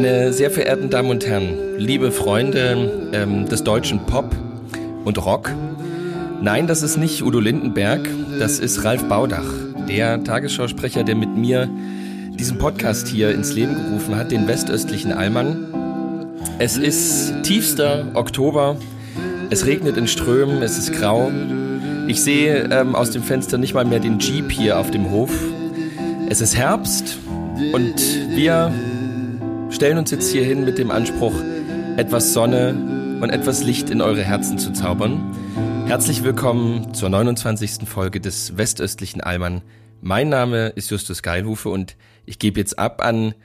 Meine sehr verehrten Damen und Herren, liebe Freunde ähm, des deutschen Pop und Rock, nein, das ist nicht Udo Lindenberg, das ist Ralf Baudach, der Tagesschausprecher, der mit mir diesen Podcast hier ins Leben gerufen hat, den westöstlichen Allmann. Es ist tiefster Oktober, es regnet in Strömen, es ist grau. Ich sehe ähm, aus dem Fenster nicht mal mehr den Jeep hier auf dem Hof. Es ist Herbst und wir stellen uns jetzt hier hin mit dem Anspruch, etwas Sonne und etwas Licht in eure Herzen zu zaubern. Herzlich willkommen zur 29. Folge des Westöstlichen Allmann. Mein Name ist Justus Geilhufe und ich gebe jetzt ab an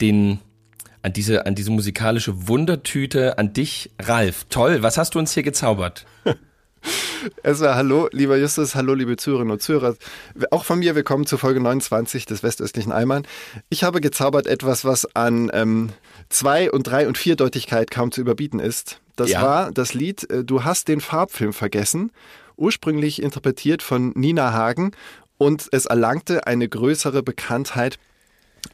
den an diese an diese musikalische Wundertüte an dich Ralf. Toll, was hast du uns hier gezaubert? Erstmal hallo, lieber Justus, hallo, liebe Zuhörerinnen und Zuhörer. Auch von mir willkommen zu Folge 29 des Westöstlichen Allmann. Ich habe gezaubert etwas, was an ähm, zwei und drei und vierdeutigkeit kaum zu überbieten ist. Das Ja. war das Lied äh, Du hast den Farbfilm vergessen, ursprünglich interpretiert von Nina Hagen und es erlangte eine größere Bekanntheit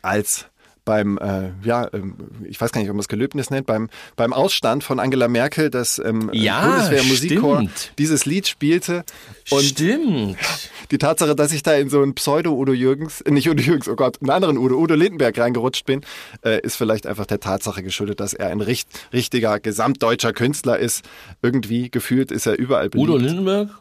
als beim, äh, ja, ähm, ich weiß gar nicht, ob man es Gelöbnis nennt, beim, beim Ausstand von Angela Merkel, das ähm, Ja, Bundeswehr-Musikchor dieses Lied spielte. Und Stimmt. die Tatsache, dass ich da in so einen Pseudo-Udo Jürgens, äh, nicht Udo Jürgens, oh Gott, einen anderen Udo, Udo Lindenberg reingerutscht bin, äh, ist vielleicht einfach der Tatsache geschuldet, dass er ein richt, richtiger gesamtdeutscher Künstler ist. Irgendwie gefühlt ist er überall beliebt. Udo Lindenberg?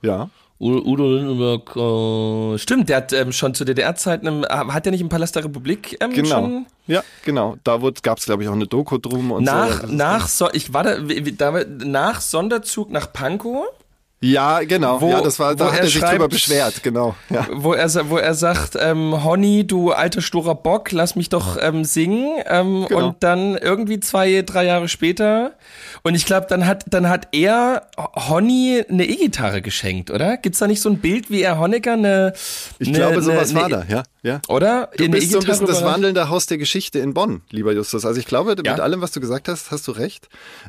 Ja. Udo, Udo Lindenberg, äh, stimmt, der hat ähm, schon zu DDR-Zeiten, äh, hat der nicht im Palast der Republik ähm, Genau. schon Ja, genau. Da gab es, glaube ich, auch eine Doku drum und nach, so. nach, so, ich war da, da, nach Sonderzug nach Pankow, Ja, genau. Wo- ja, das war, da hat er sich schreibt- drüber beschwert, genau. Ja. wo er, wo er sagt, ähm, Honey, du alter sturer Bock, lass mich doch ähm, singen. Ähm, Genau. Und dann irgendwie zwei, drei Jahre später, und ich glaube, dann hat, dann hat er Honey eine E-Gitarre geschenkt, oder? Gibt's da nicht so ein Bild, wie er Honecker eine, Ich eine, glaube, sowas eine, war da, ja. ja. Oder? Du bist so ein bisschen das wandelnde Haus der Geschichte in Bonn, lieber Justus. Also ich glaube, mit Ja. allem, was du gesagt hast, hast du recht.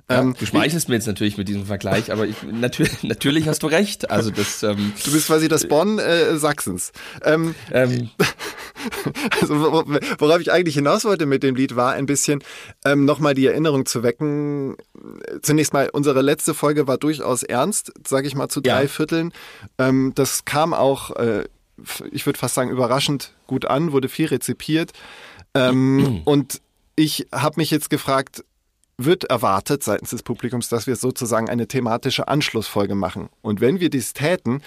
Ja, Ähm, du schmeichelst mir jetzt natürlich mit diesem Vergleich, aber ich, natürlich, natürlich hast du recht. Also das, ähm, du bist quasi das Bonn äh, Sachsens. Ähm, ähm, also wor- worauf ich eigentlich hinaus wollte mit dem Lied war ein bisschen ähm, nochmal die Erinnerung zu wecken. Zunächst mal, unsere letzte Folge war durchaus ernst, sage ich mal zu Ja. drei Vierteln. Ähm, das kam auch, äh, ich würde fast sagen, überraschend gut an, wurde viel rezipiert. Ähm, und ich habe mich jetzt gefragt, wird erwartet seitens des Publikums, dass wir sozusagen eine thematische Anschlussfolge machen. Und wenn wir dies täten,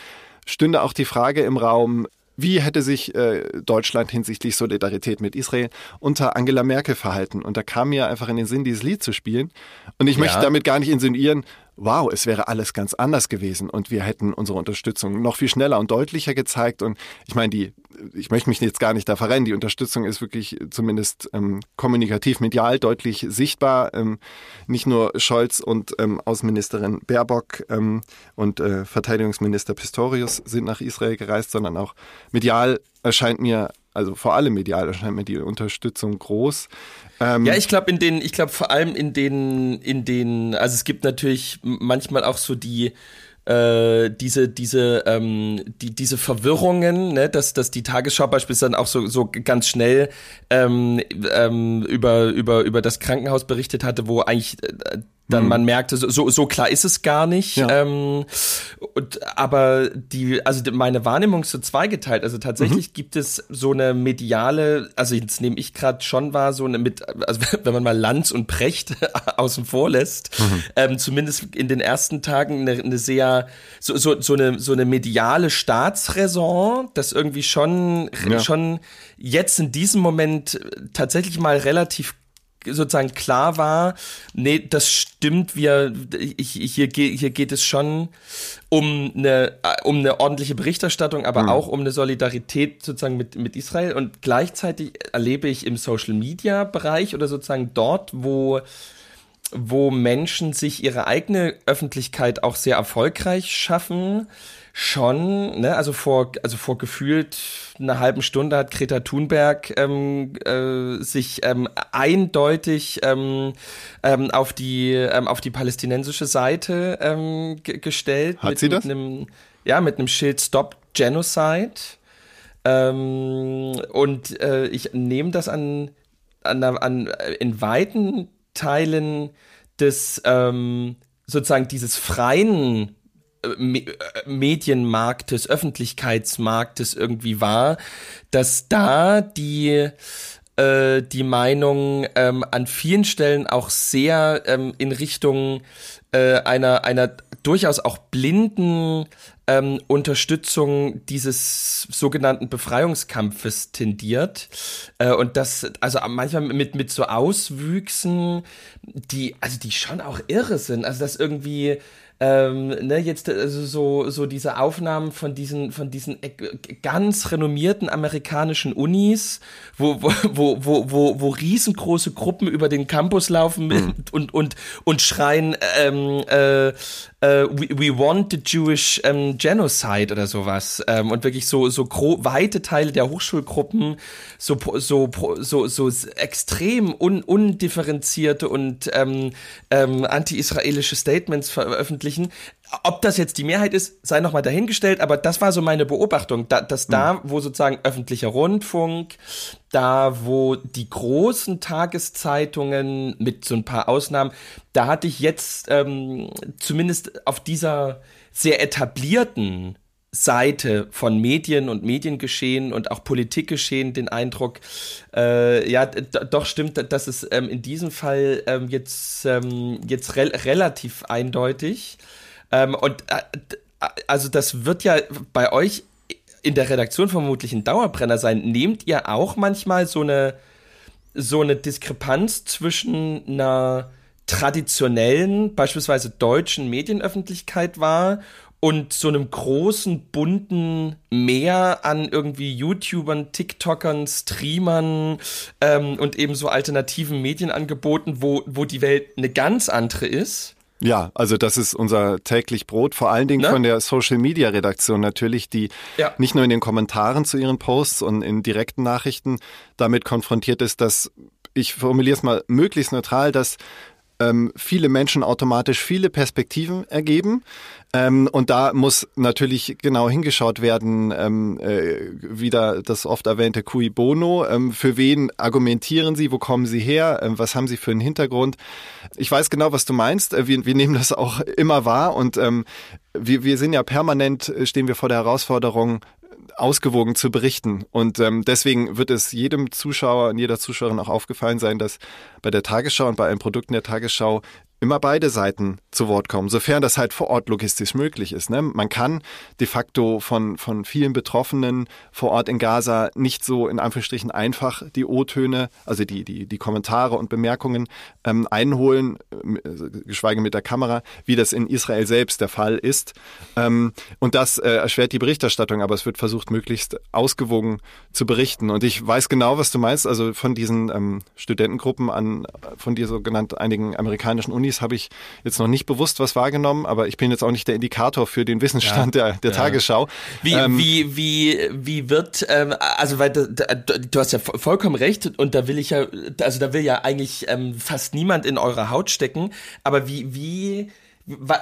stünde auch die Frage im Raum, wie hätte sich äh, Deutschland hinsichtlich Solidarität mit Israel unter Angela Merkel verhalten? Und da kam mir einfach in den Sinn, dieses Lied zu spielen. Und ich möchte Ja. damit gar nicht insinuieren, wow, es wäre alles ganz anders gewesen und wir hätten unsere Unterstützung noch viel schneller und deutlicher gezeigt. Und ich meine, die, ich möchte mich jetzt gar nicht da verrennen. Die Unterstützung ist wirklich zumindest ähm, kommunikativ, medial deutlich sichtbar. Ähm, nicht nur Scholz und ähm, Außenministerin Baerbock ähm, und äh, Verteidigungsminister Pistorius sind nach Israel gereist, sondern auch medial erscheint mir, also vor allem medial erscheint mir die Unterstützung groß. Ähm, ja, ich glaube in den, ich glaube vor allem in den, in den, also es gibt natürlich manchmal auch so die äh, diese diese ähm, die diese Verwirrungen, ne, dass dass die Tagesschau beispielsweise dann auch so so ganz schnell ähm, ähm, über über über das Krankenhaus berichtet hatte, wo eigentlich äh, dann man merkte, so, so, klar ist es gar nicht. Ja. Ähm, und, aber die, also meine Wahrnehmung ist so zweigeteilt. Also tatsächlich gibt es so eine mediale, also jetzt nehme ich gerade schon wahr, so eine mit, also wenn man mal Lanz und Precht außen vor lässt, ähm, zumindest in den ersten Tagen eine, eine sehr, so, so, so eine, so eine mediale Staatsräson, das irgendwie schon, Ja. schon jetzt in diesem Moment tatsächlich mal relativ sozusagen klar war, nee, das stimmt, wir, ich, hier, hier geht es schon um eine, um eine ordentliche Berichterstattung, aber mhm. auch um eine Solidarität sozusagen mit, mit Israel. Und gleichzeitig erlebe ich im Social Media Bereich oder sozusagen dort, wo wo Menschen sich ihre eigene Öffentlichkeit auch sehr erfolgreich schaffen, schon, ne, also vor, also vor gefühlt einer halben Stunde hat Greta Thunberg ähm, äh, sich ähm, eindeutig ähm, ähm, auf die ähm, auf die palästinensische Seite ähm, gestellt. Hat mit, sie das? Mit einem, ja, mit einem Schild Stop Genocide. Ähm, und äh, ich nehme das an, an, an in weiten Teilen des ähm, sozusagen dieses freien äh, Medienmarktes, Öffentlichkeitsmarktes irgendwie war, dass da die äh, die Meinung ähm, an vielen Stellen auch sehr ähm, in Richtung äh, einer einer durchaus auch blinden ähm, Unterstützung dieses sogenannten Befreiungskampfes tendiert. Äh, und das also manchmal mit mit so Auswüchsen, die also die schon auch irre sind, also das irgendwie ähm, ne, jetzt also so, so diese Aufnahmen von diesen, von diesen ganz renommierten amerikanischen Unis, wo, wo, wo, wo, wo, riesengroße Gruppen über den Campus laufen mhm. und, und, und schreien, ähm, äh, uh, we, we want the Jewish um, Genocide oder sowas. Ähm, und wirklich so so weite Teile der Hochschulgruppen so so so so extrem un undifferenzierte und ähm, ähm, anti-israelische Statements veröffentlichen ob das jetzt die Mehrheit ist, sei nochmal dahingestellt, aber das war so meine Beobachtung, da, dass da, hm. wo sozusagen öffentlicher Rundfunk, da, wo die großen Tageszeitungen mit so ein paar Ausnahmen, da hatte ich jetzt ähm, zumindest auf dieser sehr etablierten Seite von Medien und Mediengeschehen und auch Politikgeschehen den Eindruck, äh, ja, doch stimmt, dass es ähm, in diesem Fall ähm, jetzt, ähm, jetzt re relativ eindeutig ähm, und äh, also das wird ja bei euch in der Redaktion vermutlich ein Dauerbrenner sein. Nehmt ihr auch manchmal so eine so eine Diskrepanz zwischen einer traditionellen, beispielsweise deutschen Medienöffentlichkeit wahr und so einem großen, bunten Meer an irgendwie YouTubern, TikTokern, Streamern ähm, und eben so alternativen Medienangeboten, wo, wo die Welt eine ganz andere ist? Ja, also das ist unser täglich Brot, vor allen Dingen ne? von der Social Media Redaktion natürlich, die ja. nicht nur in den Kommentaren zu ihren Posts und in direkten Nachrichten damit konfrontiert ist, dass ich formuliere es mal möglichst neutral, dass ähm, viele Menschen automatisch viele Perspektiven ergeben. Ähm, und da muss natürlich genau hingeschaut werden, ähm, äh, wieder das oft erwähnte cui bono. Ähm, für wen argumentieren Sie? Wo kommen Sie her? Ähm, was haben Sie für einen Hintergrund? Ich weiß genau, was du meinst. Äh, wir, wir nehmen das auch immer wahr und ähm, wir, wir sind ja permanent, äh, stehen wir vor der Herausforderung, ausgewogen zu berichten. Und ähm, deswegen wird es jedem Zuschauer und jeder Zuschauerin auch aufgefallen sein, dass bei der Tagesschau und bei allen Produkten der Tagesschau immer beide Seiten zu Wort kommen, sofern das halt vor Ort logistisch möglich ist. Ne? Man kann de facto von, von vielen Betroffenen vor Ort in Gaza nicht so in Anführungsstrichen einfach die O-Töne, also die, die, die Kommentare und Bemerkungen ähm, einholen, äh, geschweige mit der Kamera, wie das in Israel selbst der Fall ist. Ähm, und das äh, erschwert die Berichterstattung, aber es wird versucht, möglichst ausgewogen zu berichten. Und ich weiß genau, was du meinst, also von diesen ähm, Studentengruppen an, von dir so einigen amerikanischen Unis Handys habe ich jetzt noch nicht bewusst was wahrgenommen, aber ich bin jetzt auch nicht der Indikator für den Wissensstand ja, der, der ja. Tagesschau. Wie, ähm, wie, wie, wie wird, ähm, also weil du, du hast ja vollkommen recht und da will ich ja, also da will ja eigentlich ähm, fast niemand in eurer Haut stecken, aber wie, wie,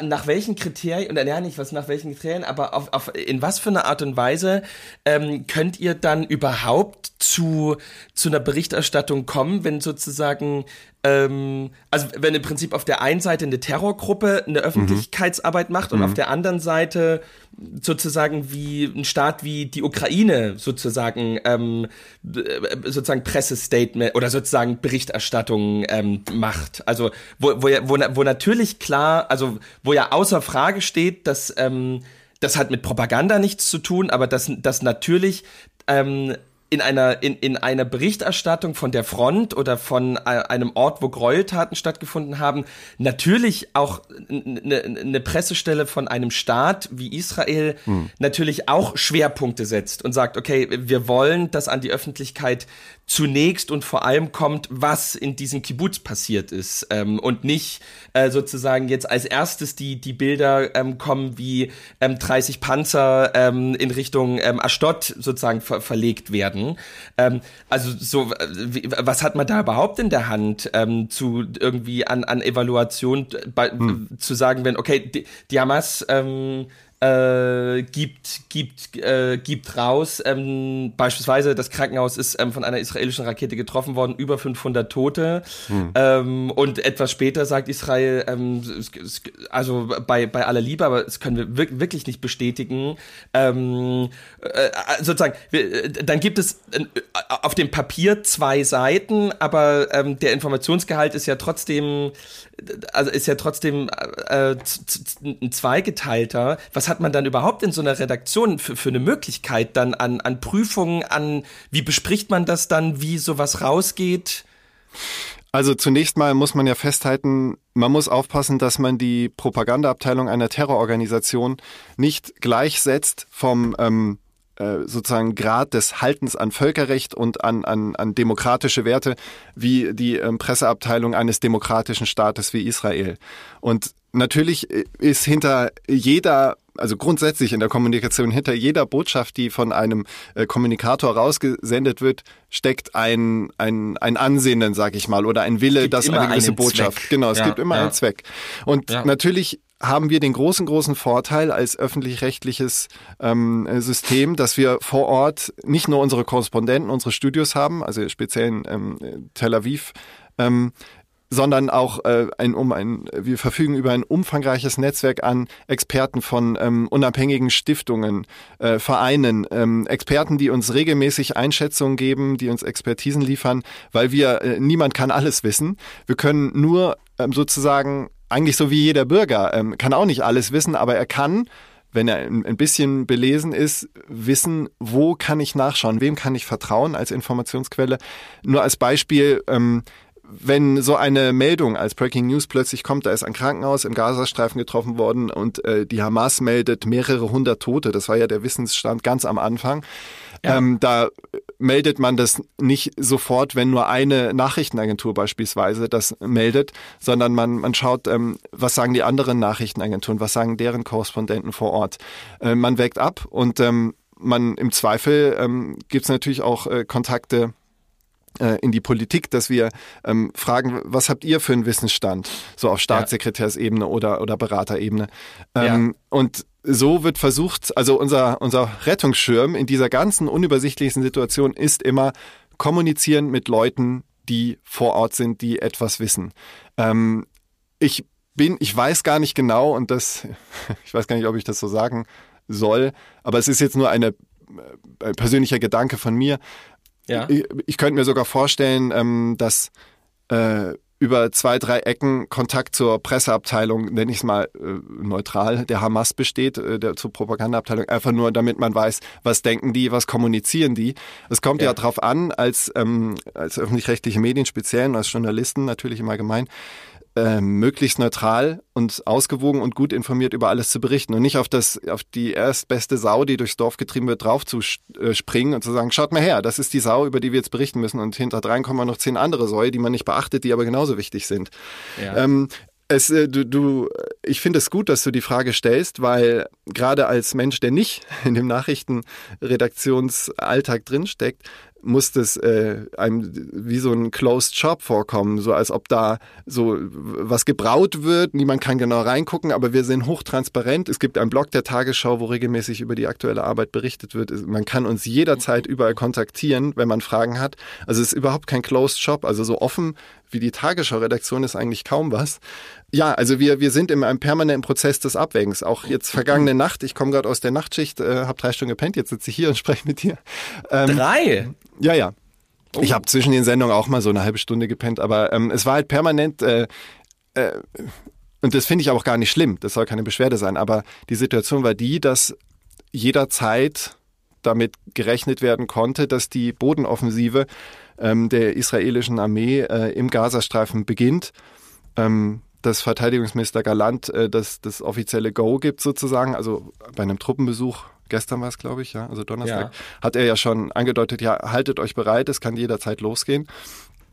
nach welchen Kriterien, oder ja nicht was nach welchen Kriterien, aber auf, auf, in was für einer Art und Weise ähm, könnt ihr dann überhaupt zu, zu einer Berichterstattung kommen, wenn sozusagen ähm, also wenn im Prinzip auf der einen Seite eine Terrorgruppe eine Öffentlichkeitsarbeit mhm. macht und mhm. auf der anderen Seite sozusagen wie ein Staat wie die Ukraine sozusagen ähm, sozusagen Pressestatement oder sozusagen Berichterstattung ähm, macht. Also wo, wo, wo, wo natürlich klar, also wo ja außer Frage steht, dass ähm, das hat mit Propaganda nichts zu tun, aber dass, dass natürlich ähm, in einer, in, in einer Berichterstattung von der Front oder von einem Ort, wo Gräueltaten stattgefunden haben, natürlich auch eine, eine Pressestelle von einem Staat wie Israel hm. natürlich auch Schwerpunkte setzt und sagt, okay, wir wollen, dass an die Öffentlichkeit zunächst und vor allem kommt, was in diesem Kibbutz passiert ist ähm, und nicht äh, sozusagen jetzt als erstes die die Bilder ähm, kommen, wie ähm, 30 Panzer ähm, in Richtung ähm, Ashdod sozusagen ver verlegt werden. Ähm, also so, wie, was hat man da überhaupt in der Hand ähm, zu irgendwie an an Evaluation bei, hm. zu sagen, wenn okay die, die Hamas ähm, äh, gibt, gibt, äh, gibt raus. Ähm, beispielsweise das Krankenhaus ist ähm, von einer israelischen Rakete getroffen worden, über 500 Tote. Hm. Ähm, und etwas später sagt Israel, ähm, also bei, bei aller Liebe, aber das können wir wirklich nicht bestätigen. Ähm, äh, sozusagen, wir, äh, dann gibt es äh, auf dem Papier zwei Seiten, aber ähm, der Informationsgehalt ist ja trotzdem also ist ja trotzdem äh, ein zweigeteilter. Was hat man dann überhaupt in so einer Redaktion für, für eine Möglichkeit dann an, an Prüfungen, an wie bespricht man das dann, wie sowas rausgeht? Also zunächst mal muss man ja festhalten, man muss aufpassen, dass man die Propagandaabteilung einer Terrororganisation nicht gleichsetzt vom ähm, äh, sozusagen Grad des Haltens an Völkerrecht und an, an, an demokratische Werte wie die ähm, Presseabteilung eines demokratischen Staates wie Israel. Und natürlich ist hinter jeder also grundsätzlich in der Kommunikation hinter jeder Botschaft, die von einem äh, Kommunikator rausgesendet wird, steckt ein, ein, ein Ansinnen, sag ich mal, oder ein Wille, dass eine gewisse Botschaft. Zweck. Genau, es ja, gibt immer ja. einen Zweck. Und ja. natürlich haben wir den großen, großen Vorteil als öffentlich-rechtliches ähm, System, dass wir vor Ort nicht nur unsere Korrespondenten, unsere Studios haben, also speziell in ähm, Tel Aviv, ähm, sondern auch äh, ein, um ein, wir verfügen über ein umfangreiches Netzwerk an Experten von ähm, unabhängigen Stiftungen, äh, Vereinen, ähm, Experten, die uns regelmäßig Einschätzungen geben, die uns Expertisen liefern, weil wir, äh, niemand kann alles wissen. Wir können nur ähm, sozusagen, eigentlich so wie jeder Bürger, ähm, kann auch nicht alles wissen, aber er kann wenn er ein bisschen belesen ist, wissen, wo kann ich nachschauen, wem kann ich vertrauen als Informationsquelle. Nur als Beispiel, ähm, wenn so eine Meldung als Breaking News plötzlich kommt, da ist ein Krankenhaus im Gazastreifen getroffen worden und äh, die Hamas meldet mehrere hundert Tote, das war ja der Wissensstand ganz am Anfang. Ja. Ähm, da meldet man das nicht sofort, wenn nur eine Nachrichtenagentur beispielsweise das meldet, sondern man, man schaut, ähm, was sagen die anderen Nachrichtenagenturen, was sagen deren Korrespondenten vor Ort. Äh, man wägt ab und ähm, man im Zweifel ähm, gibt es natürlich auch äh, Kontakte in die Politik, dass wir ähm, fragen, was habt ihr für einen Wissensstand, so auf Staatssekretärsebene oder, oder Beraterebene. Ähm, ja. Und so wird versucht, also unser, unser Rettungsschirm in dieser ganzen unübersichtlichen Situation ist immer kommunizieren mit Leuten, die vor Ort sind, die etwas wissen. Ähm, ich bin, ich weiß gar nicht genau und das, ich weiß gar nicht, ob ich das so sagen soll, aber es ist jetzt nur eine äh, ein persönlicher Gedanke von mir. Ja. Ich, ich könnte mir sogar vorstellen, ähm, dass äh, über zwei, drei Ecken Kontakt zur Presseabteilung, nenne ich es mal äh, neutral, der Hamas besteht, äh, der zur Propagandaabteilung, einfach nur, damit man weiß, was denken die, was kommunizieren die. Es kommt ja, ja darauf an, als, ähm, als öffentlich-rechtliche Medien speziell und als Journalisten natürlich im Allgemeinen, äh, möglichst neutral und ausgewogen und gut informiert über alles zu berichten und nicht auf das auf die erstbeste Sau, die durchs Dorf getrieben wird, drauf zu äh, springen und zu sagen, schaut mal her, das ist die Sau, über die wir jetzt berichten müssen und hinterdrein kommen noch zehn andere Säue, die man nicht beachtet, die aber genauso wichtig sind. Ja. Ähm, es, äh, du, du, ich finde es gut, dass du die Frage stellst, weil gerade als Mensch, der nicht in dem Nachrichtenredaktionsalltag drinsteckt, muss das äh, einem wie so ein Closed Shop vorkommen, so als ob da so was gebraut wird. Niemand kann genau reingucken, aber wir sind hochtransparent. Es gibt einen Blog der Tagesschau, wo regelmäßig über die aktuelle Arbeit berichtet wird. Man kann uns jederzeit überall kontaktieren, wenn man Fragen hat. Also es ist überhaupt kein Closed Shop, also so offen wie die Tagesschau-Redaktion ist eigentlich kaum was. Ja, also wir, wir sind in einem permanenten Prozess des Abwägens. Auch jetzt vergangene Nacht, ich komme gerade aus der Nachtschicht, äh, habe drei Stunden gepennt, jetzt sitze ich hier und spreche mit dir. Ähm, drei? Ja, ja. Oh. Ich habe zwischen den Sendungen auch mal so eine halbe Stunde gepennt, aber ähm, es war halt permanent. Äh, äh, und das finde ich auch gar nicht schlimm, das soll keine Beschwerde sein, aber die Situation war die, dass jederzeit damit gerechnet werden konnte, dass die Bodenoffensive ähm, der israelischen Armee äh, im Gazastreifen beginnt. Ähm, dass Verteidigungsminister Galant äh, das, das offizielle Go gibt sozusagen, also bei einem Truppenbesuch gestern war es, glaube ich, ja, also Donnerstag, ja. hat er ja schon angedeutet, ja, haltet euch bereit, es kann jederzeit losgehen.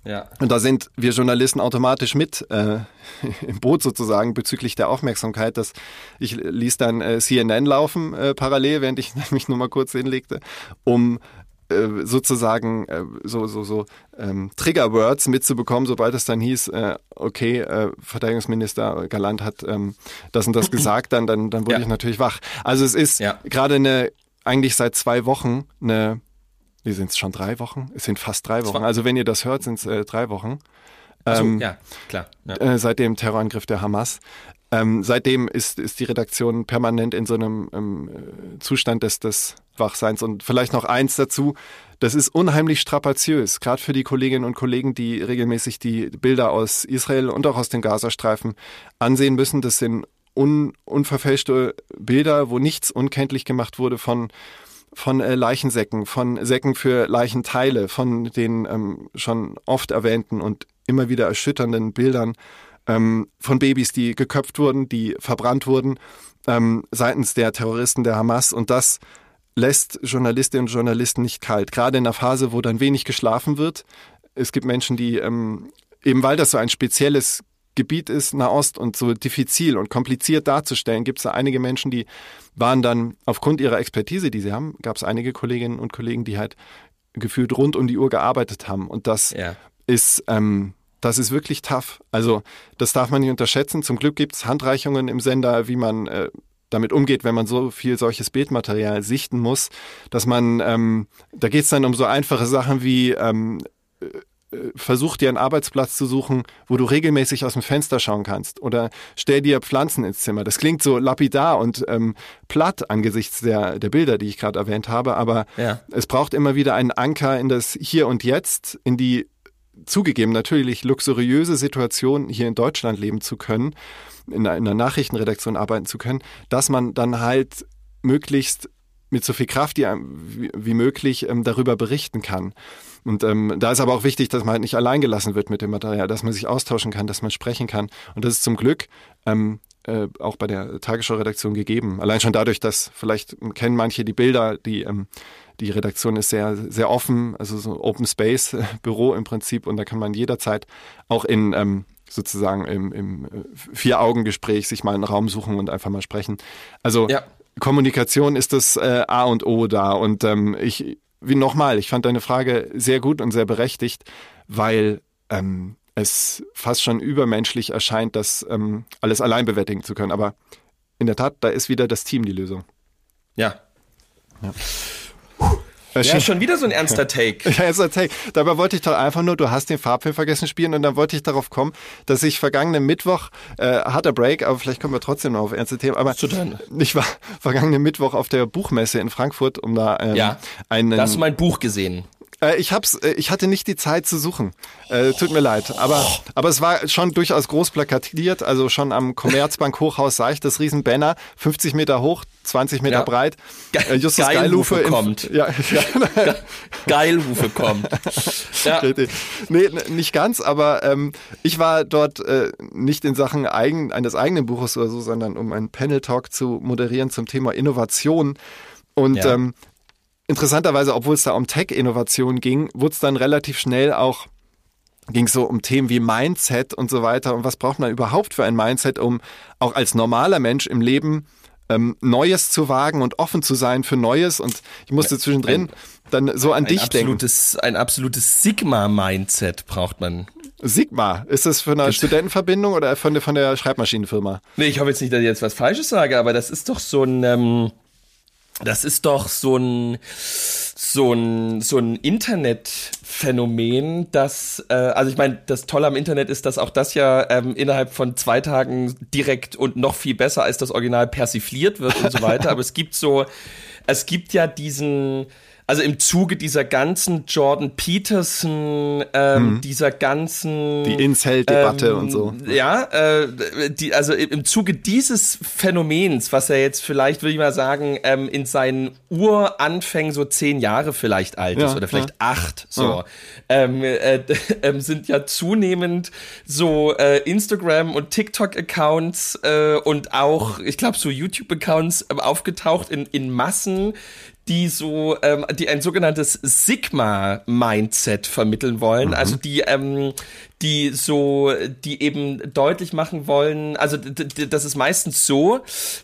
Ja. Und da sind wir Journalisten automatisch mit äh, im Boot sozusagen bezüglich der Aufmerksamkeit. Dass ich ließ dann äh, CNN laufen äh, parallel, während ich mich nur mal kurz hinlegte, um äh, sozusagen äh, so so so ähm, Triggerwords mitzubekommen, sobald es dann hieß, äh, okay, äh, Verteidigungsminister Galant hat ähm, das und das gesagt, dann dann dann wurde ja. ich natürlich wach. Also es ist ja. gerade eine eigentlich seit zwei Wochen eine, wie sind es schon drei Wochen? Es sind fast drei Wochen. Also wenn ihr das hört, sind es äh, drei Wochen. Also, ähm, ja, klar. Ja. Seit dem Terrorangriff der Hamas. Ähm, seitdem ist, ist die Redaktion permanent in so einem ähm, Zustand des, des Wachseins. Und vielleicht noch eins dazu, das ist unheimlich strapaziös, gerade für die Kolleginnen und Kollegen, die regelmäßig die Bilder aus Israel und auch aus dem Gazastreifen ansehen müssen. Das sind un, unverfälschte Bilder, wo nichts unkenntlich gemacht wurde von von äh, Leichensäcken, von Säcken für Leichenteile, von den ähm, schon oft erwähnten und immer wieder erschütternden Bildern ähm, von Babys, die geköpft wurden, die verbrannt wurden ähm, seitens der Terroristen der Hamas. Und das lässt Journalistinnen und Journalisten nicht kalt. Gerade in einer Phase, wo dann wenig geschlafen wird. Es gibt Menschen, die ähm, eben weil das so ein spezielles Gebiet ist, Nahost, und so diffizil und kompliziert darzustellen, gibt es da einige Menschen, die waren dann aufgrund ihrer Expertise, die sie haben, gab es einige Kolleginnen und Kollegen, die halt gefühlt rund um die Uhr gearbeitet haben. Und das ja. ist ähm, das ist wirklich tough. Also das darf man nicht unterschätzen. Zum Glück gibt es Handreichungen im Sender, wie man äh, damit umgeht, wenn man so viel solches Bildmaterial sichten muss, dass man, ähm, da geht es dann um so einfache Sachen wie ähm, äh, versuch dir einen Arbeitsplatz zu suchen, wo du regelmäßig aus dem Fenster schauen kannst oder stell dir Pflanzen ins Zimmer. Das klingt so lapidar und ähm, platt angesichts der, der Bilder, die ich gerade erwähnt habe, aber ja. es braucht immer wieder einen Anker in das Hier und Jetzt, in die zugegeben natürlich luxuriöse Situation, hier in Deutschland leben zu können, in einer Nachrichtenredaktion arbeiten zu können, dass man dann halt möglichst mit so viel Kraft wie, möglich ähm, darüber berichten kann. Und ähm, da ist aber auch wichtig, dass man halt nicht allein gelassen wird mit dem Material, dass man sich austauschen kann, dass man sprechen kann. Und das ist zum Glück ähm, äh, auch bei der Tagesschau-Redaktion gegeben. Allein schon dadurch, dass vielleicht kennen manche die Bilder, die ähm, die Redaktion ist sehr, sehr offen, also so Open Space Büro im Prinzip und da kann man jederzeit auch in ähm, sozusagen im, im äh, Vier-Augen-Gespräch sich mal einen Raum suchen und einfach mal sprechen. Also ja. Kommunikation ist das äh, A und O da und ähm, ich, wie nochmal, ich fand deine Frage sehr gut und sehr berechtigt, weil ähm, es fast schon übermenschlich erscheint, das ähm, alles allein bewältigen zu können. Aber in der Tat, da ist wieder das Team die Lösung. Ja. ja. Ja, schon wieder so ein ernster Take. Ja, ernster Take. Dabei wollte ich doch einfach nur, du hast den Farbfilm vergessen spielen und dann wollte ich darauf kommen, dass ich vergangenen Mittwoch, äh, harter Break, aber vielleicht kommen wir trotzdem noch auf ernste Themen, aber ich war vergangenen Mittwoch auf der Buchmesse in Frankfurt, um da ähm, ja, einen... Da hast du mein Buch gesehen. Äh, ich hab's, äh, ich hatte nicht die Zeit zu suchen. Äh, tut mir leid. Aber, aber es war schon durchaus groß plakatiert. Also schon am Commerzbank Hochhaus sah ich das Riesenbanner, 50 Meter hoch, 20 Meter ja. breit. Äh, Justus Geilhufe, Geilhufe kommt. Ja, ja. Geilhufe kommt. Ja. Nee, nicht ganz, aber ähm, ich war dort äh, nicht in Sachen eigen, eines eigenen Buches oder so, sondern um einen Panel-Talk zu moderieren zum Thema Innovation. Und ja. ähm, interessanterweise, obwohl es da um Tech-Innovation ging, wurde es dann relativ schnell auch ging so um Themen wie Mindset und so weiter und was braucht man überhaupt für ein Mindset, um auch als normaler Mensch im Leben ähm, Neues zu wagen und offen zu sein für Neues und ich musste ja, zwischendrin ein, dann so an dich absolutes, denken. Ein absolutes Sigma-Mindset braucht man. Sigma, ist das für eine Studentenverbindung oder von der, von der Schreibmaschinenfirma? Nee, ich hoffe jetzt nicht, dass ich jetzt was Falsches sage, aber das ist doch so ein... Ähm das ist doch so ein so ein so ein Internetphänomen, das äh, also ich meine, das Tolle am Internet ist, dass auch das ja ähm, innerhalb von zwei Tagen direkt und noch viel besser als das Original persifliert wird und so weiter. Aber es gibt so, es gibt ja diesen also im Zuge dieser ganzen Jordan Peterson, ähm, mhm. dieser ganzen die Incel-Debatte ähm, und so. Ja, äh, die, also im Zuge dieses Phänomens, was er jetzt vielleicht, würde ich mal sagen, ähm, in seinen Uranfängen so zehn Jahre vielleicht alt ist ja, oder vielleicht ja. acht, so, ja. ähm, äh, äh, sind ja zunehmend so äh, Instagram und TikTok-Accounts äh, und auch, ich glaube, so YouTube-Accounts äh, aufgetaucht in, in Massen, die so, ähm, die ein sogenanntes Sigma-Mindset vermitteln wollen. Mhm. Also die, ähm, die so, die eben deutlich machen wollen, also das ist meistens so,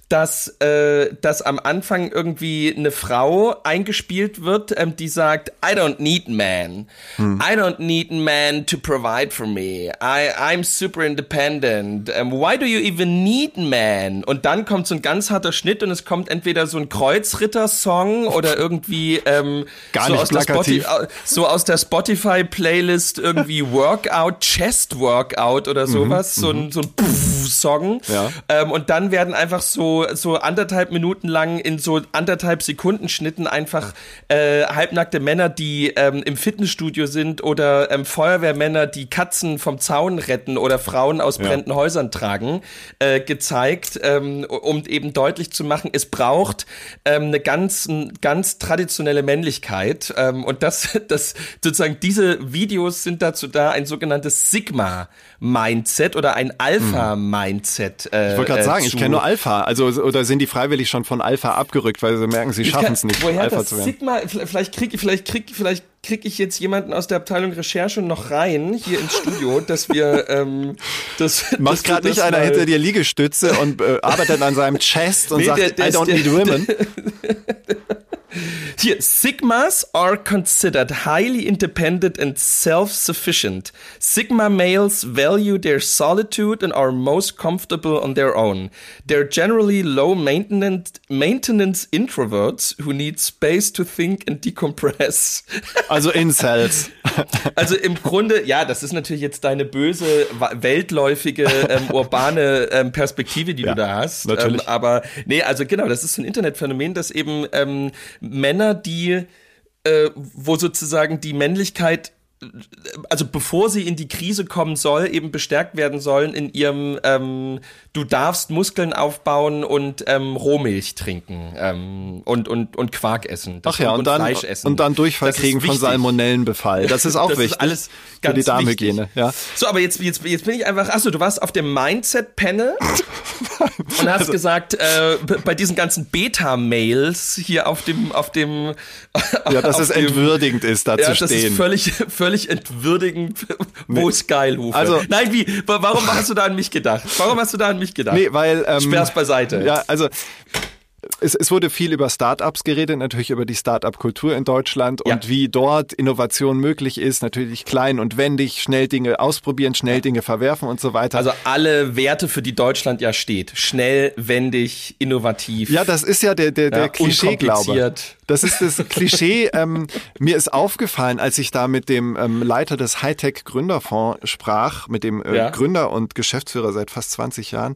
dass, äh, dass am Anfang irgendwie eine Frau eingespielt wird, ähm, die sagt, I don't need man. Hm. I don't need man to provide for me. I, I'm super independent. Um, why do you even need man? Und dann kommt so ein ganz harter Schnitt und es kommt entweder so ein Kreuzritter-Song oder irgendwie ähm, Gar so, nicht aus der. Spotify, so aus der Spotify-Playlist irgendwie Workout Chest Workout oder sowas, mhm, so ein, so ein Song. Ja. Ähm, und dann werden einfach so, so anderthalb Minuten lang in so anderthalb Sekunden Schnitten einfach äh, halbnackte Männer, die ähm, im Fitnessstudio sind oder ähm, Feuerwehrmänner, die Katzen vom Zaun retten oder Frauen aus brennenden ja. Häusern tragen, äh, gezeigt, ähm, um eben deutlich zu machen, es braucht ähm, eine ganz, ganz traditionelle Männlichkeit. Ähm, und das, das sozusagen diese Videos sind dazu da, ein sogenanntes Sigma-Mindset oder ein Alpha-Mindset. Äh, ich wollte gerade äh, sagen, ich kenne nur Alpha. Also oder sind die freiwillig schon von Alpha abgerückt, weil sie merken, sie schaffen es nicht, woher Alpha das zu werden. Sigma, vielleicht krieg, vielleicht krieg, vielleicht kriege ich jetzt jemanden aus der Abteilung Recherche noch rein hier ins Studio, dass wir ähm, das macht gerade nicht einer hinter dir Liegestütze und äh, arbeitet an seinem Chest und nee, sagt, der, der I don't der, need women. Hier, Sigmas are considered highly independent and self-sufficient. Sigma males value their solitude and are most comfortable on their own. They're generally low maintenance, maintenance introverts who need space to think and decompress. Also Incels. Also im Grunde, ja, das ist natürlich jetzt deine böse, weltläufige, ähm, urbane ähm, Perspektive, die ja, du da hast. Natürlich. Ähm, aber nee, also genau, das ist ein Internetphänomen, das eben ähm, Männer, die, äh, wo sozusagen die Männlichkeit also bevor sie in die Krise kommen soll, eben bestärkt werden sollen in ihrem, ähm, du darfst Muskeln aufbauen und ähm, Rohmilch trinken ähm, und, und, und Quark essen. Ach ja, und, und, dann, Fleisch essen. und dann Durchfall kriegen von Salmonellenbefall. Das ist auch das wichtig. Ist alles ganz für die Darmhygiene. Ja. So, aber jetzt, jetzt, jetzt bin ich einfach, achso, du warst auf dem Mindset-Panel und hast also, gesagt, äh, bei diesen ganzen Beta-Mails hier auf dem, auf dem Ja, dass es dem, entwürdigend ist, da ja, zu stehen. Das ist völlig, völlig völlig entwürdigend, wo ist Geilhufe? Also, Nein, wie? Warum hast du da an mich gedacht? Warum hast du da an mich gedacht? Nee, weil. Ähm, Sperr's beiseite. Ja, also es, es wurde viel über Startups geredet, natürlich über die Startup-Kultur in Deutschland und Ja. wie dort Innovation möglich ist. Natürlich klein und wendig, schnell Dinge ausprobieren, schnell Dinge verwerfen und so weiter. Also alle Werte, für die Deutschland ja steht. Schnell, wendig, innovativ. ja, das ist ja der, der, der Ja, Klischee-Glaube. unkompliziert. Das ist das Klischee. ähm, mir ist aufgefallen, als ich da mit dem ähm, Leiter des Hightech-Gründerfonds sprach, mit dem äh, Ja. Gründer und Geschäftsführer seit fast 20 Jahren,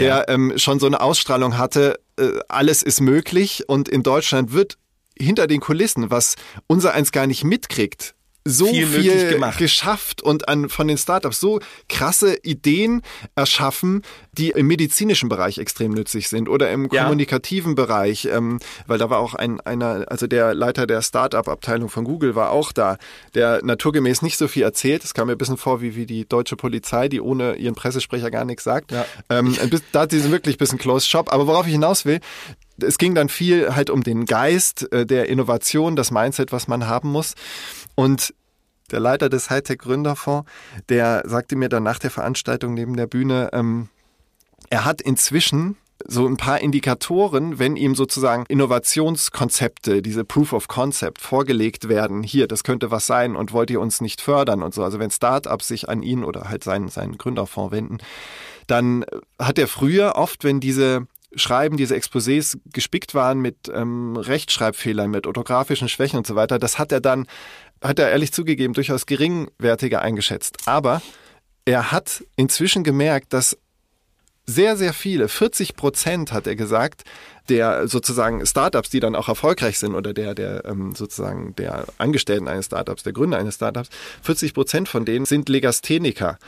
der ähm, schon so eine Ausstrahlung hatte, äh, alles ist möglich und in Deutschland wird hinter den Kulissen, was unser eins gar nicht mitkriegt, so Viel viel, geschafft und an, von den Startups so krasse Ideen erschaffen, die im medizinischen Bereich extrem nützlich sind oder im Ja. kommunikativen Bereich, ähm, weil da war auch ein, einer, also der Leiter der Startup-Abteilung von Google war auch da, der naturgemäß nicht so viel erzählt. Es kam mir ein bisschen vor wie, wie die deutsche Polizei, die ohne ihren Pressesprecher gar nichts sagt. Ja. Ähm, da hat sie wirklich ein bisschen Closed Shop. Aber worauf ich hinaus will, es ging dann viel halt um den Geist äh, der Innovation, das Mindset, was man haben muss. Und der Leiter des Hightech-Gründerfonds, der sagte mir dann nach der Veranstaltung neben der Bühne, ähm, er hat inzwischen so ein paar Indikatoren, wenn ihm sozusagen Innovationskonzepte, diese Proof of Concept vorgelegt werden, hier, das könnte was sein und wollt ihr uns nicht fördern und so. Also wenn Startups sich an ihn oder halt seinen, seinen Gründerfonds wenden, dann hat er früher oft, wenn diese Schreiben, diese Exposés gespickt waren mit ähm, Rechtschreibfehlern, mit orthografischen Schwächen und so weiter, das hat er dann, hat er ehrlich zugegeben, durchaus geringwertiger eingeschätzt. Aber er hat inzwischen gemerkt, dass sehr, sehr viele, 40 Prozent hat er gesagt, der sozusagen Startups, die dann auch erfolgreich sind oder der, der ähm, sozusagen der Angestellten eines Startups, der Gründer eines Startups, 40 Prozent von denen sind Legastheniker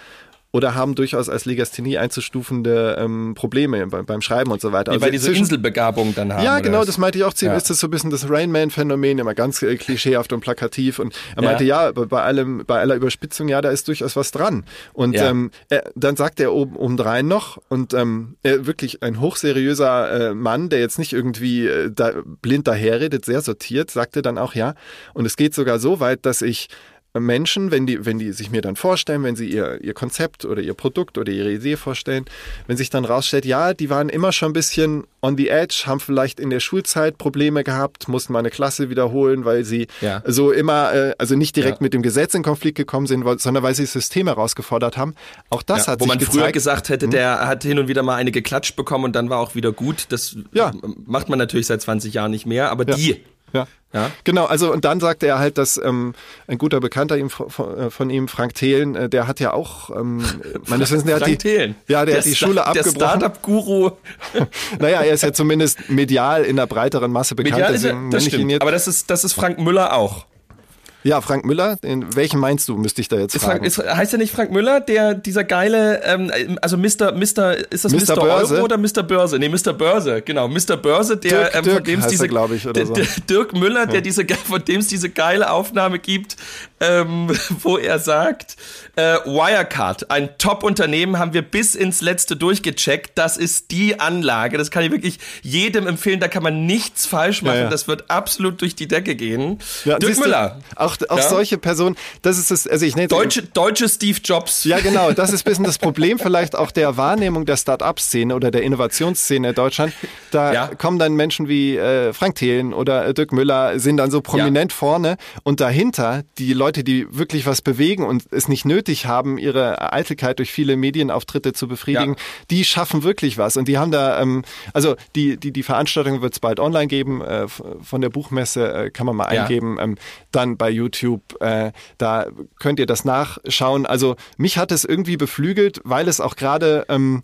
oder haben durchaus als Legasthenie einzustufende ähm, Probleme beim, beim Schreiben und so weiter. Wie also weil diese Inselbegabung dann haben. Ja, genau, das meinte ich auch ziemlich. Ja. Ist das so ein bisschen das Rainman-Phänomen, immer ganz äh, klischeehaft und plakativ. Und er meinte, ja, ja bei allem, bei aller Überspitzung, ja, da ist durchaus was dran. Und ja. ähm, er, dann sagt er oben obendrein noch, und ähm, er wirklich ein hochseriöser äh, Mann, der jetzt nicht irgendwie äh, da blind daherredet, sehr sortiert, sagte dann auch, ja. Und es geht sogar so weit, dass ich Menschen, wenn die, wenn die sich mir dann vorstellen, wenn sie ihr, ihr Konzept oder ihr Produkt oder ihre Idee vorstellen, wenn sich dann rausstellt, ja, die waren immer schon ein bisschen on the edge, haben vielleicht in der Schulzeit Probleme gehabt, mussten mal eine Klasse wiederholen, weil sie ja. so immer, äh, also nicht direkt ja. mit dem Gesetz in Konflikt gekommen sind, sondern weil sie das System herausgefordert haben. Auch das ja, hat wo sich man gezeigt, früher gesagt hätte, hm? der hat hin und wieder mal eine geklatscht bekommen und dann war auch wieder gut. Das macht man natürlich seit 20 Jahren nicht mehr, aber die ja. ja. Genau, also und dann sagte er halt, dass ähm, ein guter Bekannter ihm, von, äh, von, ihm, Frank Thelen, äh, der hat ja auch, ähm, meines Wissens, der Frank hat die, Thelen. Ja, der, der hat die Schule abgebrochen. Der Startup-Guru. naja, er ist ja zumindest medial in der breiteren Masse bekannt. Medial ist er, das stimmt, aber das ist, das ist Frank Müller auch. Ja, Frank Müller, den, welchen meinst du, müsste ich da jetzt fragen. Ist, heißt er nicht Frank Müller, der dieser geile, ähm, also Mr. Mr. ist das Mr. Mr. Euro oder Mr. Börse? Nee, Mr. Börse, genau, Mr. Börse, der Dirk, ähm, von dem es diese, glaube ich, oder so. Dirk Müller, der ja. diese, von dem es diese geile Aufnahme gibt, ähm, wo er sagt, äh, Wirecard, ein Top-Unternehmen, haben wir bis ins Letzte durchgecheckt. Das ist die Anlage. Das kann ich wirklich jedem empfehlen. Da kann man nichts falsch machen. Ja, ja. Das wird absolut durch die Decke gehen. Dirk Müller. Du, auch auch solche Personen, das ist es, also ich nenne Deutsche, deutsche Steve Jobs. Ja, genau. Das ist ein bisschen das Problem vielleicht auch der Wahrnehmung der Start-up-Szene oder der Innovationsszene in Deutschland. Da kommen dann Menschen wie äh, Frank Thelen oder Dirk Müller, sind dann so prominent vorne und dahinter die Leute, die wirklich was bewegen und es nicht nötig haben, ihre Eitelkeit durch viele Medienauftritte zu befriedigen, ja. die schaffen wirklich was. Und die haben da, ähm, also die, die, die Veranstaltung wird es bald online geben, äh, von der Buchmesse äh, kann man mal ja. eingeben, ähm, dann bei YouTube, äh, da könnt ihr das nachschauen. Also mich hat es irgendwie beflügelt, weil es auch gerade ähm,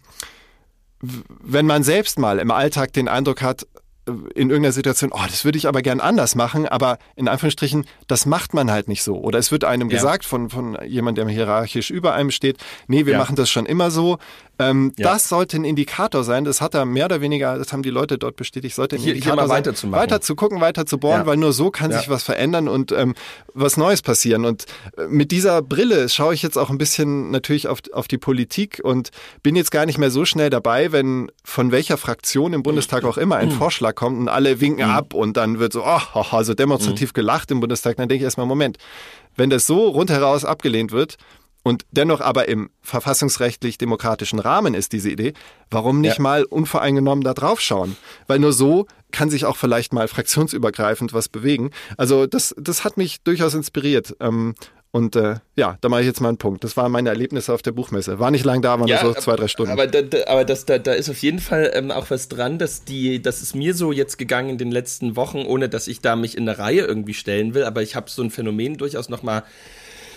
wenn man selbst mal im Alltag den Eindruck hat, in irgendeiner Situation, oh, das würde ich aber gern anders machen, aber in Anführungsstrichen, das macht man halt nicht so. Oder es wird einem ja. gesagt von, von jemandem, der hierarchisch über einem steht, nee, wir ja. machen das schon immer so. Ähm, ja. Das sollte ein Indikator sein. Das hat er mehr oder weniger, das haben die Leute dort bestätigt, sollte ein hier, Indikator hier weiter zu machen. Weiter zu gucken, weiter zu bohren, weil nur so kann sich was verändern und ähm, was Neues passieren. Und äh, mit dieser Brille schaue ich jetzt auch ein bisschen natürlich auf, auf die Politik und bin jetzt gar nicht mehr so schnell dabei, wenn von welcher Fraktion im Bundestag auch immer ein Vorschlag kommt und alle winken mhm. ab und dann wird so, oh, so demonstrativ mhm. gelacht im Bundestag, dann denke ich erstmal, Moment, wenn das so rundheraus abgelehnt wird und dennoch aber im verfassungsrechtlich demokratischen Rahmen ist diese Idee, warum nicht ja. mal unvoreingenommen da drauf schauen? Weil nur so kann sich auch vielleicht mal fraktionsübergreifend was bewegen. Also das, das hat mich durchaus inspiriert. Ähm, und äh, ja, da mache ich jetzt mal einen Punkt. Das waren meine Erlebnisse auf der Buchmesse. War nicht lang da, waren ja, so zwei, drei Stunden. Aber, da, da, aber das, da, da ist auf jeden Fall ähm, auch was dran, dass die, das ist mir so jetzt gegangen in den letzten Wochen, ohne dass ich da mich in eine Reihe irgendwie stellen will. Aber ich habe so ein Phänomen durchaus noch mal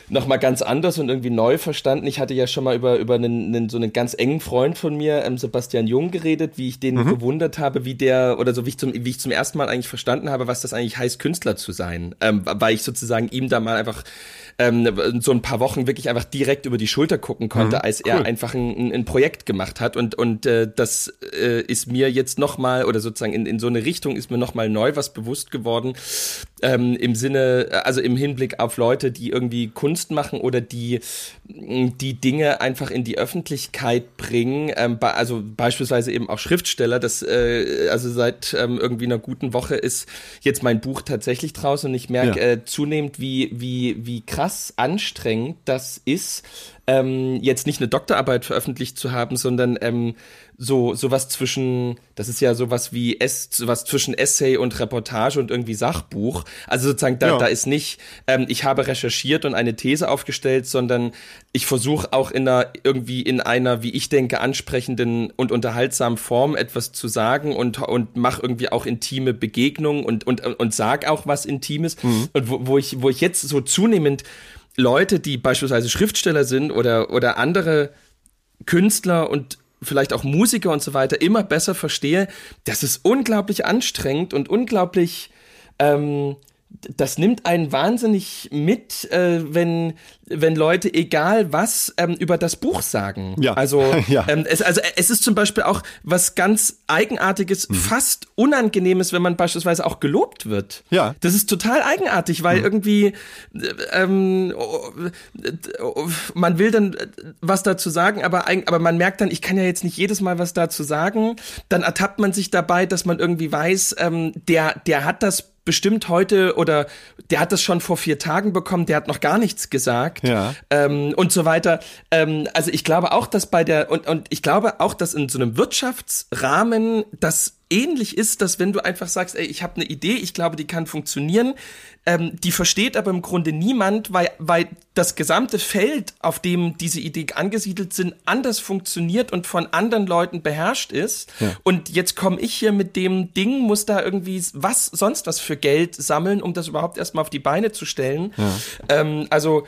nochmal ganz anders und irgendwie neu verstanden. Ich hatte ja schon mal über, über einen, einen so einen ganz engen Freund von mir, ähm, Sebastian Jung, geredet, wie ich den mhm. bewundert habe, wie der, oder so wie ich, zum, wie ich zum ersten Mal eigentlich verstanden habe, was das eigentlich heißt, Künstler zu sein. Ähm, weil ich sozusagen ihm da mal einfach ähm, so ein paar Wochen wirklich einfach direkt über die Schulter gucken konnte, mhm, als er einfach ein, ein Projekt gemacht hat. Und, und äh, das äh, ist mir jetzt nochmal, oder sozusagen in, in so eine Richtung ist mir nochmal neu was bewusst geworden, ähm, im Sinne, also im Hinblick auf Leute, die irgendwie Kunst machen oder die die Dinge einfach in die Öffentlichkeit bringen, ähm, also beispielsweise eben auch Schriftsteller, das äh, also seit ähm, irgendwie einer guten Woche ist jetzt mein Buch tatsächlich draußen. Und ich merke ja. äh, zunehmend, wie, wie, wie krass anstrengend das ist, ähm, jetzt nicht eine Doktorarbeit veröffentlicht zu haben, sondern ähm, so sowas zwischen, das ist ja sowas wie S, sowas zwischen Essay und Reportage und irgendwie Sachbuch. Also sozusagen da, ja. da ist nicht, ähm, ich habe recherchiert und eine These aufgestellt, sondern ich versuche auch in einer irgendwie in einer, wie ich denke, ansprechenden und unterhaltsamen Form etwas zu sagen und und mache irgendwie auch intime Begegnungen und und und sag auch was Intimes mhm. und wo, wo ich wo ich jetzt so zunehmend Leute, die beispielsweise Schriftsteller sind oder, oder andere Künstler und vielleicht auch Musiker und so weiter immer besser verstehe, das ist unglaublich anstrengend und unglaublich ähm, das nimmt einen wahnsinnig mit, äh, wenn, wenn Leute, egal was, ähm, über das Buch sagen. Ja. Also, ja. Ähm, es, also es ist zum Beispiel auch was ganz Eigenartiges, mhm. fast Unangenehmes, wenn man beispielsweise auch gelobt wird. Ja. Das ist total eigenartig, weil mhm. irgendwie ähm, man will dann was dazu sagen, aber, aber man merkt dann, ich kann ja jetzt nicht jedes Mal was dazu sagen. Dann ertappt man sich dabei, dass man irgendwie weiß, ähm, der, der hat das bestimmt heute oder der hat das schon vor vier Tagen bekommen, der hat noch gar nichts gesagt ja. ähm, und so weiter. Ähm, also ich glaube auch, dass bei der und, und ich glaube auch, dass in so einem Wirtschaftsrahmen das ähnlich ist, dass wenn du einfach sagst, ey, ich habe eine Idee, ich glaube, die kann funktionieren, ähm, die versteht aber im Grunde niemand, weil, weil das gesamte Feld, auf dem diese Idee angesiedelt sind, anders funktioniert und von anderen Leuten beherrscht ist. Ja. Und jetzt komme ich hier mit dem Ding, muss da irgendwie was, sonst was für Geld sammeln, um das überhaupt erstmal auf die Beine zu stellen. Ja. Ähm, also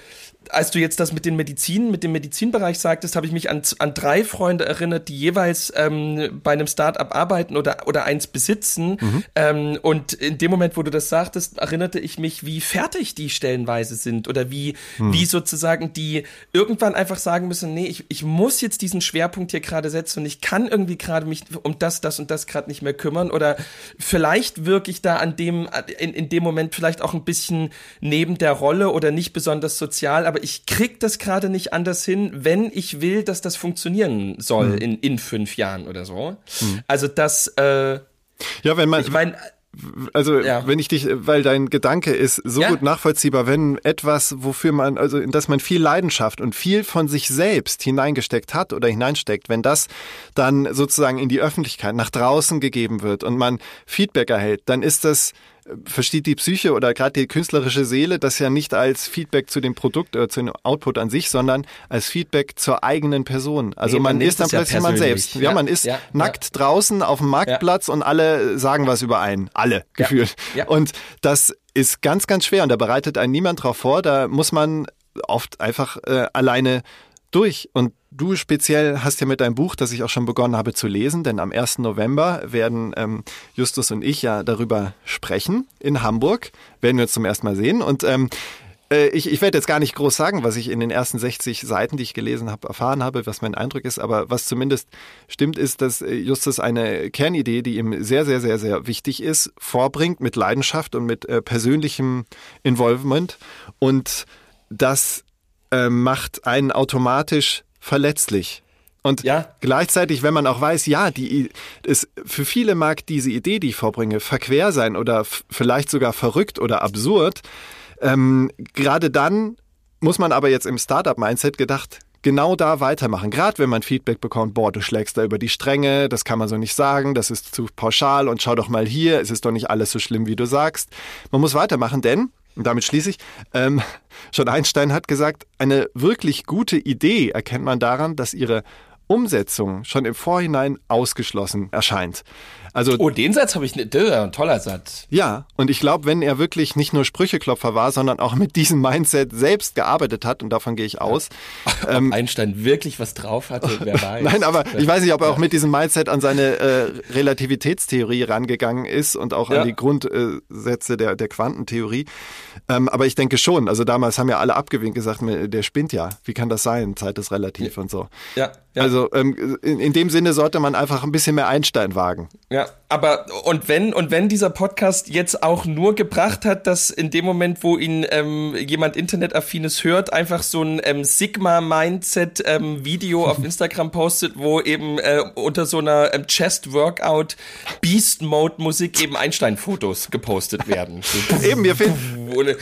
als du jetzt das mit den Medizin, mit dem Medizinbereich sagtest, habe ich mich an, an drei Freunde erinnert, die jeweils ähm, bei einem Startup arbeiten oder, oder eins besitzen. Mhm. Ähm, und in dem Moment, wo du das sagtest, erinnerte ich mich, wie fertig die stellenweise sind oder wie, mhm. wie sozusagen die irgendwann einfach sagen müssen, nee, ich, ich muss jetzt diesen Schwerpunkt hier gerade setzen und ich kann irgendwie gerade mich um das, das und das gerade nicht mehr kümmern oder vielleicht wirke ich da an dem, in, in dem Moment vielleicht auch ein bisschen neben der Rolle oder nicht besonders sozial, aber ich krieg das gerade nicht anders hin, wenn ich will, dass das funktionieren soll hm. in, in fünf Jahren oder so. Hm. Also das, äh, ja, wenn man, ich meine, also ja. wenn ich dich, weil dein Gedanke ist so ja. gut nachvollziehbar, wenn etwas, wofür man, also in das man viel Leidenschaft und viel von sich selbst hineingesteckt hat oder hineinsteckt, wenn das dann sozusagen in die Öffentlichkeit nach draußen gegeben wird und man Feedback erhält, dann ist das versteht die Psyche oder gerade die künstlerische Seele das ja nicht als Feedback zu dem Produkt oder zu dem Output an sich, sondern als Feedback zur eigenen Person. Also nee, man, man ist dann plötzlich ja man selbst. Ja, ja man ist ja, nackt draußen auf dem Marktplatz und alle sagen was über einen. Alle gefühlt. Und das ist ganz, ganz schwer und da bereitet einen niemand drauf vor. Da muss man oft einfach äh, alleine durch. Und du speziell hast ja mit deinem Buch, das ich auch schon begonnen habe zu lesen, denn am 1. November werden ähm, Justus und ich ja darüber sprechen in Hamburg. Werden wir uns zum ersten Mal sehen. Und ähm, äh, ich, ich werde jetzt gar nicht groß sagen, was ich in den ersten 60 Seiten, die ich gelesen habe, erfahren habe, was mein Eindruck ist, aber was zumindest stimmt, ist, dass äh, Justus eine Kernidee, die ihm sehr, sehr, sehr, sehr wichtig ist, vorbringt mit Leidenschaft und mit äh, persönlichem Involvement. Und das äh, macht einen automatisch verletzlich. Und ja. gleichzeitig, wenn man auch weiß, ja, die ist, für viele mag diese Idee, die ich vorbringe, verquer sein oder vielleicht sogar verrückt oder absurd. Ähm, gerade dann muss man aber jetzt im Startup-Mindset gedacht genau da weitermachen. Gerade wenn man Feedback bekommt, boah, du schlägst da über die Stränge, das kann man so nicht sagen, das ist zu pauschal und schau doch mal hier, es ist doch nicht alles so schlimm, wie du sagst. Man muss weitermachen, denn und damit schließe ich, ähm, schon Einstein hat gesagt, eine wirklich gute Idee erkennt man daran, dass ihre Umsetzung schon im Vorhinein ausgeschlossen erscheint. Also, oh, den Satz habe ich nicht. Ein toller Satz. Ja, und ich glaube, wenn er wirklich nicht nur Sprücheklopfer war, sondern auch mit diesem Mindset selbst gearbeitet hat, und davon gehe ich aus. Ja. Ob ähm, Einstein wirklich was drauf hatte, wer weiß. Nein, aber ich weiß nicht, ob er auch mit diesem Mindset an seine äh, Relativitätstheorie rangegangen ist und auch ja. an die Grundsätze der, der Quantentheorie. Ähm, aber ich denke schon. Also damals haben ja alle abgewinkt gesagt, der spinnt ja. Wie kann das sein? Zeit ist relativ ja. und so. Ja. ja. Also ähm, in, in dem Sinne sollte man einfach ein bisschen mehr Einstein wagen. Ja, aber und wenn und wenn dieser Podcast jetzt auch nur gebracht hat, dass in dem Moment, wo ihn ähm, jemand Internetaffines hört, einfach so ein ähm, Sigma Mindset ähm, Video auf Instagram postet, wo eben äh, unter so einer ähm, Chest Workout Beast Mode Musik eben Einstein Fotos gepostet werden. eben wir finden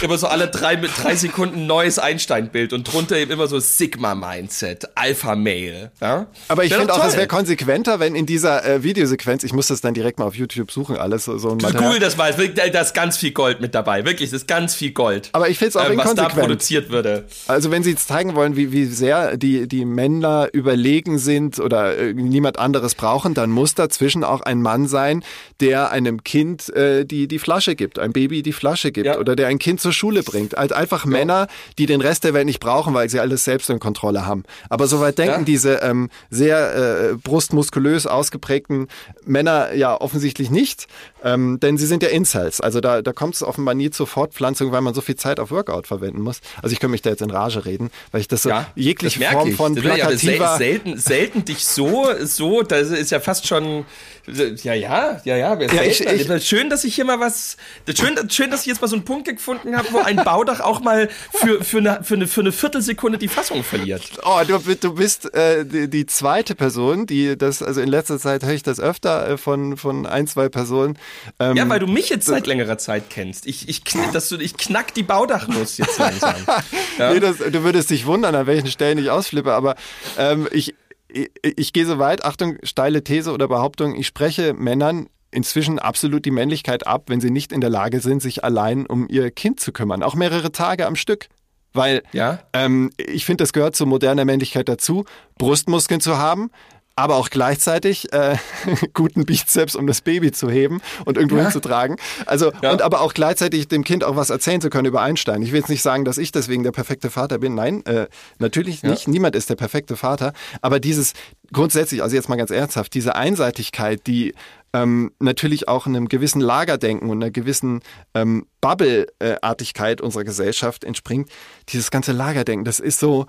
immer so alle drei mit drei Sekunden neues Einstein Bild und drunter eben immer so Sigma Mindset Alpha Male. Ja? Aber ich finde auch, es wäre konsequenter, wenn in dieser äh, Videosequenz Ich muss das dann direkt mal auf YouTube suchen, alles so, so ein Material. Google das mal, da ist ganz viel Gold mit dabei. Wirklich, das ist ganz viel Gold. Aber ich finde es auch ähm, Was da produziert würde. Also wenn Sie jetzt zeigen wollen, wie, wie sehr die, die Männer überlegen sind oder äh, niemand anderes brauchen, dann muss dazwischen auch ein Mann sein, der einem Kind äh, die, die Flasche gibt, ein Baby die Flasche gibt ja. oder der ein Kind zur Schule bringt. Also einfach ja. Männer, die den Rest der Welt nicht brauchen, weil sie alles selbst in Kontrolle haben. Aber soweit denken ja. diese ähm, sehr äh, brustmuskulös ausgeprägten Männer ja offensichtlich nicht, ähm, denn sie sind ja Incels. Also da, da kommt es offenbar nie zur Fortpflanzung, weil man so viel Zeit auf Workout verwenden muss. Also ich könnte mich da jetzt in Rage reden, weil ich das so ja, jegliche das Form ich. von plakativer... Ja, selten, selten dich so, so, das ist ja fast schon ja, ja, ja, ja. ja ich, ich, schön, dass ich hier mal was. Schön, schön, dass ich jetzt mal so einen Punkt gefunden habe, wo ein Baudach auch mal für, für, eine, für, eine, für eine Viertelsekunde die Fassung verliert. Oh, du, du bist äh, die, die zweite Person, die das, also in letzter Zeit höre ich das öfter äh, von, von ein, zwei Personen. Ähm, ja, weil du mich jetzt seit längerer Zeit kennst. Ich, ich, dass du, ich knack die Baudachnuss jetzt langsam. ja? nee, das, du würdest dich wundern, an welchen Stellen ich ausflippe, aber ähm, ich, ich, ich gehe so weit, Achtung, steile These oder Behauptung, ich spreche Männern inzwischen absolut die Männlichkeit ab, wenn sie nicht in der Lage sind, sich allein um ihr Kind zu kümmern, auch mehrere Tage am Stück. Weil ja? ähm, ich finde, das gehört zur moderner Männlichkeit dazu, Brustmuskeln zu haben, aber auch gleichzeitig äh, guten Bizeps, um das Baby zu heben und irgendwo ja. hinzutragen. Also ja. und aber auch gleichzeitig dem Kind auch was erzählen zu können über Einstein. Ich will jetzt nicht sagen, dass ich deswegen der perfekte Vater bin. Nein, äh, natürlich nicht. Ja. Niemand ist der perfekte Vater. Aber dieses grundsätzlich, also jetzt mal ganz ernsthaft, diese Einseitigkeit, die ähm, natürlich auch einem gewissen Lagerdenken und einer gewissen ähm, Bubble-Artigkeit unserer Gesellschaft entspringt. Dieses ganze Lagerdenken, das ist so,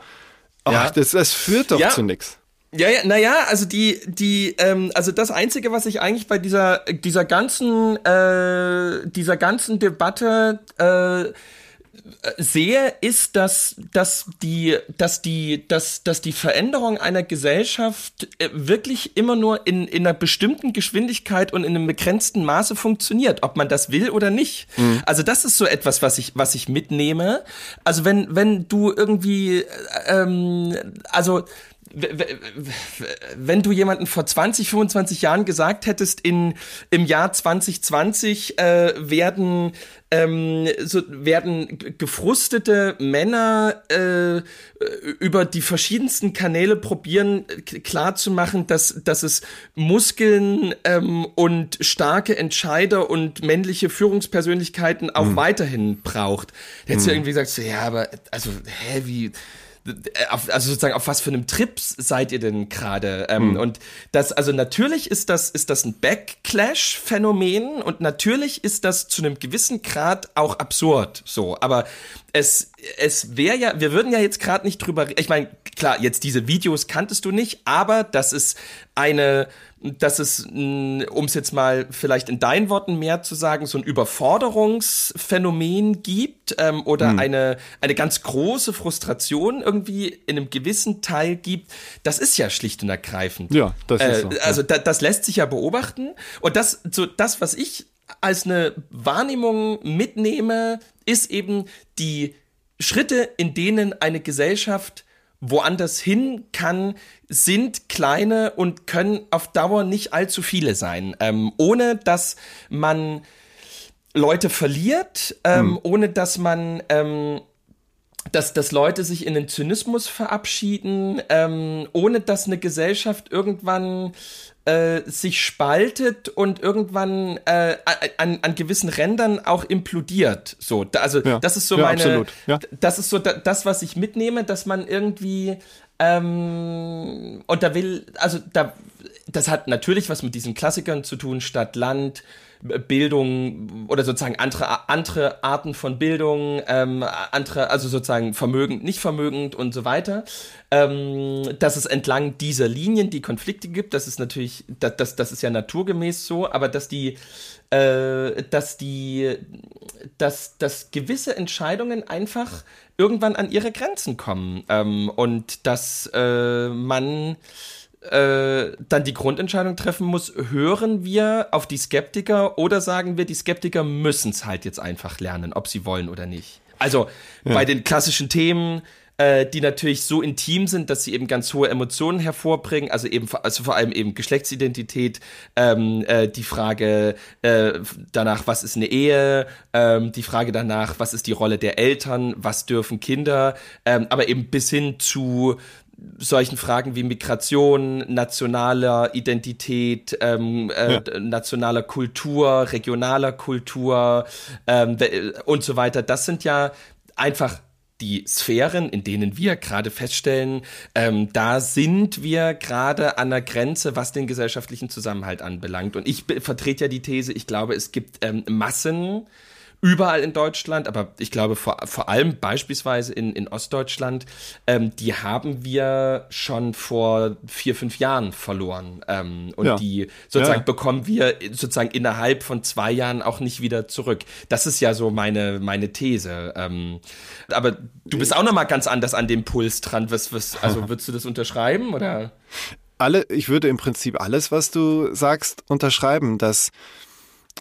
oh, das, das führt doch zu nichts. Ja, ja, naja, also die, die, ähm, also das Einzige, was ich eigentlich bei dieser, dieser ganzen, äh, dieser ganzen Debatte äh, sehe, ist, dass, dass die, dass die, dass, dass die Veränderung einer Gesellschaft äh, wirklich immer nur in, in einer bestimmten Geschwindigkeit und in einem begrenzten Maße funktioniert, ob man das will oder nicht. Mhm. Also das ist so etwas, was ich, was ich mitnehme. Also wenn, wenn du irgendwie, äh, ähm, also wenn du jemanden vor 20, 25 Jahren gesagt hättest, in, im Jahr 2020 äh, werden, ähm, so, werden gefrustete Männer äh, über die verschiedensten Kanäle probieren klarzumachen, dass, dass es Muskeln ähm, und starke Entscheider und männliche Führungspersönlichkeiten auch mhm. weiterhin braucht. Hättest mhm. du irgendwie gesagt, so, ja, aber also, hä, wie also sozusagen auf was für einem Trip seid ihr denn gerade? Ähm, hm. Und das, also natürlich ist das, ist das ein Backlash-Phänomen und natürlich ist das zu einem gewissen Grad auch absurd. So, aber es, es wäre ja, wir würden ja jetzt gerade nicht drüber, ich meine, klar, jetzt diese Videos kanntest du nicht, aber das ist eine dass es, um es jetzt mal vielleicht in deinen Worten mehr zu sagen, so ein Überforderungsphänomen gibt ähm, oder hm. eine, eine ganz große Frustration irgendwie in einem gewissen Teil gibt, das ist ja schlicht und ergreifend. Ja, das ist äh, so. Also da, das lässt sich ja beobachten. Und das, so das, was ich als eine Wahrnehmung mitnehme, ist eben die Schritte, in denen eine Gesellschaft woanders hin kann, sind kleine und können auf Dauer nicht allzu viele sein. Ähm, ohne dass man Leute verliert, ähm, hm. ohne dass man ähm, dass, dass Leute sich in den Zynismus verabschieden, ähm, ohne dass eine Gesellschaft irgendwann äh, sich spaltet und irgendwann äh, an, an gewissen Rändern auch implodiert. So, da, also ja. das ist so ja, meine, ja. das ist so da, das, was ich mitnehme, dass man irgendwie ähm, und da will, also da, das hat natürlich was mit diesen Klassikern zu tun, Stadt, Land, Bildung oder sozusagen andere, andere Arten von Bildung, ähm, andere, also sozusagen vermögend, nicht vermögend und so weiter. Ähm, dass es entlang dieser Linien die Konflikte gibt, das ist natürlich, das, das, das ist ja naturgemäß so, aber dass die, äh, dass die, dass, dass gewisse Entscheidungen einfach irgendwann an ihre Grenzen kommen ähm, und dass äh, man äh, dann die Grundentscheidung treffen muss, hören wir auf die Skeptiker oder sagen wir, die Skeptiker müssen es halt jetzt einfach lernen, ob sie wollen oder nicht. Also ja. bei den klassischen Themen äh, die natürlich so intim sind, dass sie eben ganz hohe Emotionen hervorbringen, also eben also vor allem eben Geschlechtsidentität, ähm, äh, die Frage äh, danach, was ist eine Ehe, ähm, die Frage danach, was ist die Rolle der Eltern, was dürfen Kinder, ähm, aber eben bis hin zu solchen Fragen wie Migration, nationaler Identität, ähm, äh, ja. nationaler Kultur, regionaler Kultur ähm, und so weiter. Das sind ja einfach die Sphären, in denen wir gerade feststellen, ähm, da sind wir gerade an der Grenze, was den gesellschaftlichen Zusammenhalt anbelangt. Und ich vertrete ja die These, ich glaube, es gibt ähm, Massen überall in Deutschland, aber ich glaube vor, vor allem beispielsweise in, in Ostdeutschland, ähm, die haben wir schon vor vier, fünf Jahren verloren. Ähm, und ja. die sozusagen ja. bekommen wir sozusagen innerhalb von zwei Jahren auch nicht wieder zurück. Das ist ja so meine, meine These. Ähm, aber du bist auch noch mal ganz anders an dem Puls dran. Was, was, also würdest du das unterschreiben oder? Alle, ich würde im Prinzip alles, was du sagst, unterschreiben, dass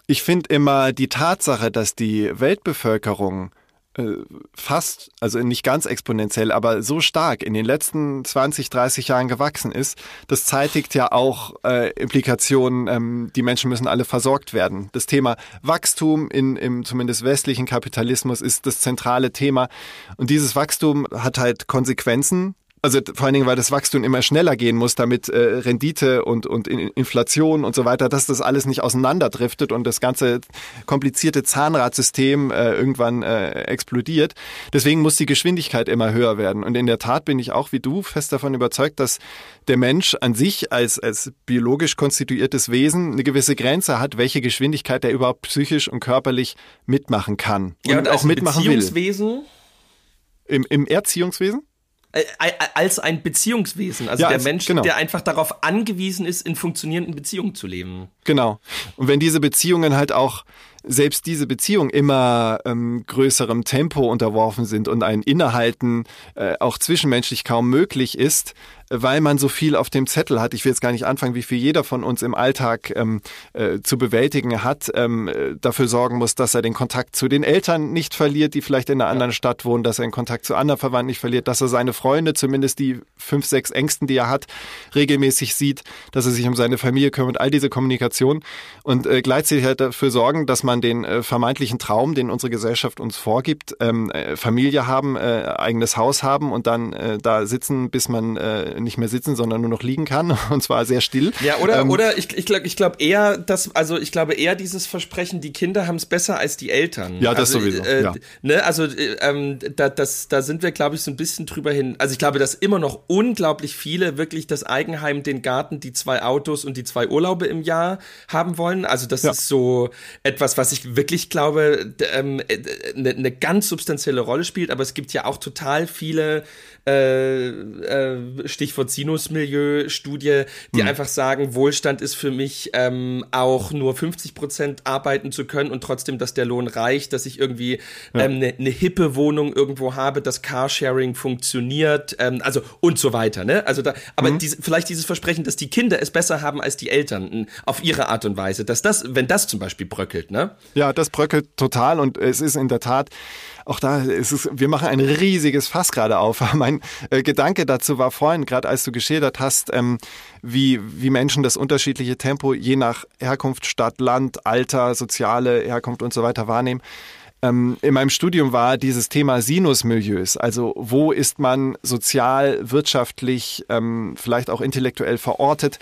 ich finde immer die Tatsache, dass die Weltbevölkerung äh, fast, also nicht ganz exponentiell, aber so stark in den letzten 20, 30 Jahren gewachsen ist, das zeitigt ja auch äh, Implikationen, ähm, die Menschen müssen alle versorgt werden. Das Thema Wachstum in, im zumindest westlichen Kapitalismus ist das zentrale Thema. Und dieses Wachstum hat halt Konsequenzen also vor allen Dingen, weil das Wachstum immer schneller gehen muss, damit äh, Rendite und, und Inflation und so weiter, dass das alles nicht auseinanderdriftet und das ganze komplizierte Zahnradsystem äh, irgendwann äh, explodiert. Deswegen muss die Geschwindigkeit immer höher werden. Und in der Tat bin ich auch wie du fest davon überzeugt, dass der Mensch an sich als, als biologisch konstituiertes Wesen eine gewisse Grenze hat, welche Geschwindigkeit er überhaupt psychisch und körperlich mitmachen kann. Und, ja, und auch mitmachen will. Im, Im Erziehungswesen? Äh, äh, als ein Beziehungswesen. Also ja, der als, Mensch, genau. der einfach darauf angewiesen ist, in funktionierenden Beziehungen zu leben. Genau. Und wenn diese Beziehungen halt auch selbst diese Beziehung immer ähm, größerem Tempo unterworfen sind und ein Innehalten äh, auch zwischenmenschlich kaum möglich ist, weil man so viel auf dem Zettel hat. Ich will jetzt gar nicht anfangen, wie viel jeder von uns im Alltag ähm, äh, zu bewältigen hat, ähm, äh, dafür sorgen muss, dass er den Kontakt zu den Eltern nicht verliert, die vielleicht in einer anderen Stadt wohnen, dass er den Kontakt zu anderen Verwandten nicht verliert, dass er seine Freunde, zumindest die fünf, sechs Ängsten, die er hat, regelmäßig sieht, dass er sich um seine Familie kümmert, all diese Kommunikation und äh, gleichzeitig halt dafür sorgen, dass man den äh, vermeintlichen Traum, den unsere Gesellschaft uns vorgibt, ähm, äh, Familie haben, äh, eigenes Haus haben und dann da sitzen, bis man äh, nicht mehr sitzen, sondern nur noch liegen kann und zwar sehr still. Ja, oder ähm, oder ich, ich glaube ich glaube eher, dass also ich glaube eher dieses Versprechen, die Kinder haben es besser als die Eltern. Ja, das also, sowieso. Äh, ja. Ne, also äh, ähm, da, das, da sind wir glaube ich so ein bisschen drüber hin. Also ich glaube, dass immer noch unglaublich viele wirklich das Eigenheim, den Garten, die zwei Autos und die zwei Urlaube im Jahr haben wollen. Also das ja. ist so etwas, was ich wirklich glaube, ähm, eine äh, ne, ne ganz substanzielle Rolle spielt. Aber es gibt ja auch total viele äh, äh, Stichwort Sinusmilieu-Studie, die mhm. einfach sagen, Wohlstand ist für mich ähm, auch nur 50 Prozent arbeiten zu können und trotzdem, dass der Lohn reicht, dass ich irgendwie eine ähm, ne, ne hippe Wohnung irgendwo habe, dass Carsharing funktioniert, ähm, also und so weiter. Ne? Also da, aber mhm. diese, vielleicht dieses Versprechen, dass die Kinder es besser haben als die Eltern auf ihre Art und Weise, dass das, wenn das zum Beispiel bröckelt, ne? Ja, das bröckelt total und es ist in der Tat auch da ist es, wir machen ein riesiges Fass gerade auf. Mein äh, Gedanke dazu war vorhin, gerade als du geschildert hast, ähm, wie, wie Menschen das unterschiedliche Tempo je nach Herkunft, Stadt, Land, Alter, soziale Herkunft und so weiter wahrnehmen ähm, in meinem Studium war dieses Thema Sinusmilieus. Also wo ist man sozial, wirtschaftlich, ähm, vielleicht auch intellektuell verortet?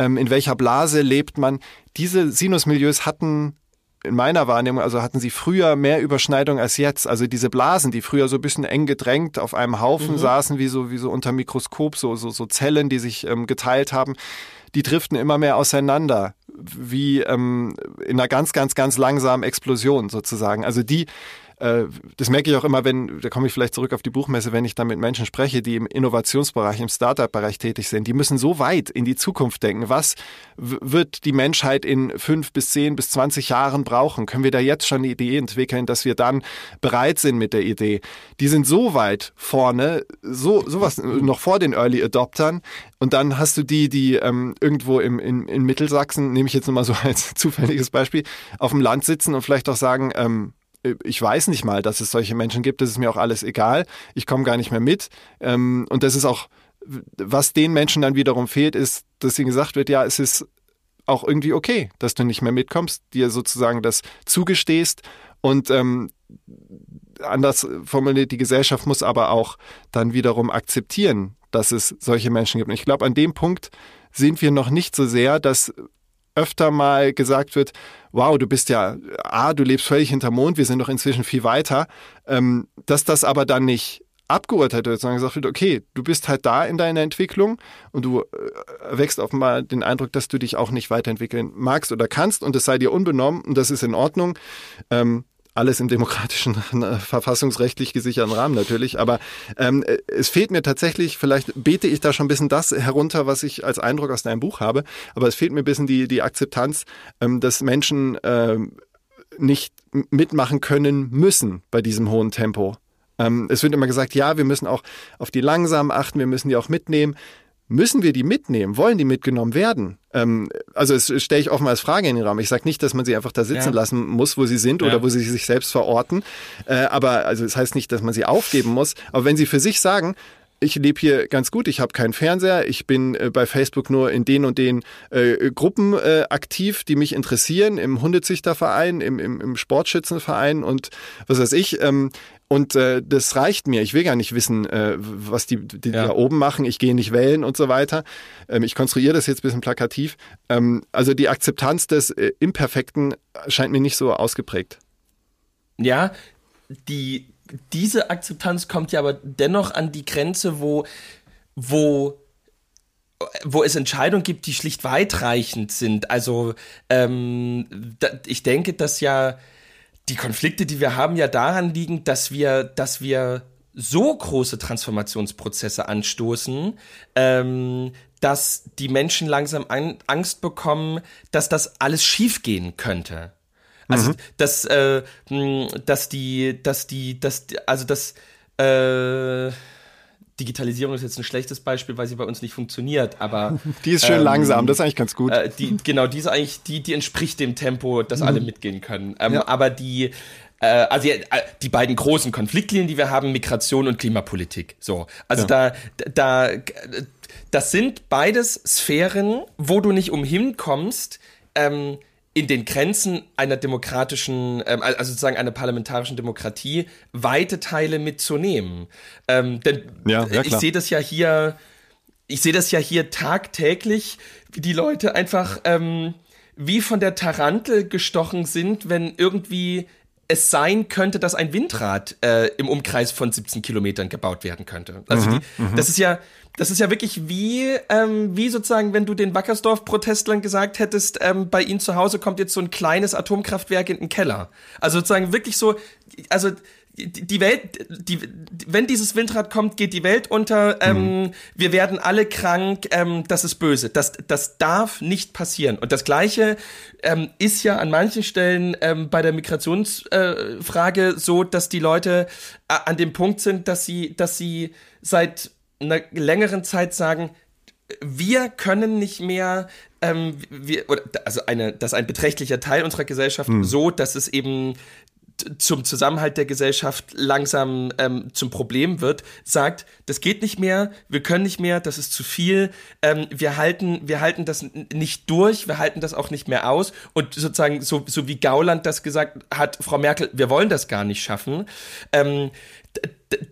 Ähm, in welcher Blase lebt man? Diese Sinusmilieus hatten in meiner Wahrnehmung, also hatten sie früher mehr Überschneidung als jetzt. Also diese Blasen, die früher so ein bisschen eng gedrängt auf einem Haufen mhm. saßen, wie so, wie so unter Mikroskop, so, so, so Zellen, die sich ähm, geteilt haben, die driften immer mehr auseinander, wie ähm, in einer ganz, ganz, ganz langsamen Explosion sozusagen. Also die äh, das merke ich auch immer, wenn, da komme ich vielleicht zurück auf die Buchmesse, wenn ich da mit Menschen spreche, die im Innovationsbereich, im Startup-Bereich tätig sind. Die müssen so weit in die Zukunft denken. Was wird die Menschheit in fünf bis zehn bis zwanzig Jahren brauchen? Können wir da jetzt schon eine Idee entwickeln, dass wir dann bereit sind mit der Idee? Die sind so weit vorne, so sowas noch vor den Early Adoptern. Und dann hast du die, die ähm, irgendwo im, in, in Mittelsachsen, nehme ich jetzt nochmal so als zufälliges Beispiel, auf dem Land sitzen und vielleicht auch sagen, ähm, ich weiß nicht mal, dass es solche Menschen gibt, das ist mir auch alles egal, ich komme gar nicht mehr mit. Ähm, und das ist auch, was den Menschen dann wiederum fehlt, ist, dass ihnen gesagt wird, ja, es ist auch irgendwie okay, dass du nicht mehr mitkommst, dir sozusagen das zugestehst und ähm, anders formuliert, die Gesellschaft muss aber auch dann wiederum akzeptieren, dass es solche Menschen gibt. Und ich glaube, an dem Punkt sind wir noch nicht so sehr, dass öfter mal gesagt wird, wow, du bist ja, ah, du lebst völlig hinter Mond, wir sind doch inzwischen viel weiter, ähm, dass das aber dann nicht abgeurteilt wird, sondern gesagt wird, okay, du bist halt da in deiner Entwicklung und du äh, wächst offenbar den Eindruck, dass du dich auch nicht weiterentwickeln magst oder kannst und es sei dir unbenommen und das ist in Ordnung. Ähm, alles im demokratischen, äh, verfassungsrechtlich gesicherten Rahmen natürlich. Aber ähm, es fehlt mir tatsächlich, vielleicht bete ich da schon ein bisschen das herunter, was ich als Eindruck aus deinem Buch habe, aber es fehlt mir ein bisschen die, die Akzeptanz, ähm, dass Menschen ähm, nicht mitmachen können müssen bei diesem hohen Tempo. Ähm, es wird immer gesagt, ja, wir müssen auch auf die Langsamen achten, wir müssen die auch mitnehmen. Müssen wir die mitnehmen? Wollen die mitgenommen werden? Ähm, also es stelle ich offen als Frage in den Raum. Ich sage nicht, dass man sie einfach da sitzen ja. lassen muss, wo sie sind ja. oder wo sie sich selbst verorten. Äh, aber also es das heißt nicht, dass man sie aufgeben muss. Aber wenn sie für sich sagen, ich lebe hier ganz gut, ich habe keinen Fernseher, ich bin äh, bei Facebook nur in den und den äh, Gruppen äh, aktiv, die mich interessieren, im Hundezüchterverein, im, im, im Sportschützenverein und was weiß ich. Ähm, und äh, das reicht mir. Ich will gar nicht wissen, äh, was die, die ja. da oben machen. Ich gehe nicht wählen und so weiter. Ähm, ich konstruiere das jetzt ein bisschen plakativ. Ähm, also die Akzeptanz des äh, Imperfekten scheint mir nicht so ausgeprägt. Ja, die, diese Akzeptanz kommt ja aber dennoch an die Grenze, wo, wo wo es Entscheidungen gibt, die schlicht weitreichend sind. Also ähm, da, ich denke, dass ja die Konflikte, die wir haben, ja daran liegen, dass wir, dass wir so große Transformationsprozesse anstoßen, ähm, dass die Menschen langsam an, Angst bekommen, dass das alles schiefgehen könnte. Also, mhm. dass, äh, dass die, dass die, dass, also, dass, äh, Digitalisierung ist jetzt ein schlechtes Beispiel, weil sie bei uns nicht funktioniert, aber die ist schön ähm, langsam, das ist eigentlich ganz gut. Äh, die, genau, die ist eigentlich, die, die entspricht dem Tempo, dass mhm. alle mitgehen können. Ähm, ja. Aber die, äh, also äh, die beiden großen Konfliktlinien, die wir haben, Migration und Klimapolitik. So, also ja. da, da, das sind beides Sphären, wo du nicht umhin kommst. Ähm, in den Grenzen einer demokratischen, ähm, also sozusagen einer parlamentarischen Demokratie, weite Teile mitzunehmen. Ähm, denn ja, ja, ich sehe das ja hier, ich sehe das ja hier tagtäglich, wie die Leute einfach ähm, wie von der Tarantel gestochen sind, wenn irgendwie es sein könnte, dass ein Windrad äh, im Umkreis von 17 Kilometern gebaut werden könnte. Also mhm, die, mhm. das ist ja, das ist ja wirklich wie, ähm, wie sozusagen, wenn du den Wackersdorf-Protestlern gesagt hättest, ähm, bei ihnen zu Hause kommt jetzt so ein kleines Atomkraftwerk in den Keller. Also sozusagen wirklich so, also die Welt, die, wenn dieses Windrad kommt, geht die Welt unter. Ähm, mhm. Wir werden alle krank. Ähm, das ist böse. Das, das darf nicht passieren. Und das Gleiche ähm, ist ja an manchen Stellen ähm, bei der Migrationsfrage äh, so, dass die Leute äh, an dem Punkt sind, dass sie, dass sie seit einer längeren Zeit sagen, wir können nicht mehr, ähm, wir, oder, also eine, dass ein beträchtlicher Teil unserer Gesellschaft hm. so, dass es eben zum Zusammenhalt der Gesellschaft langsam ähm, zum Problem wird, sagt, das geht nicht mehr, wir können nicht mehr, das ist zu viel, ähm, wir halten, wir halten das nicht durch, wir halten das auch nicht mehr aus und sozusagen so, so wie Gauland das gesagt hat, Frau Merkel, wir wollen das gar nicht schaffen. Ähm,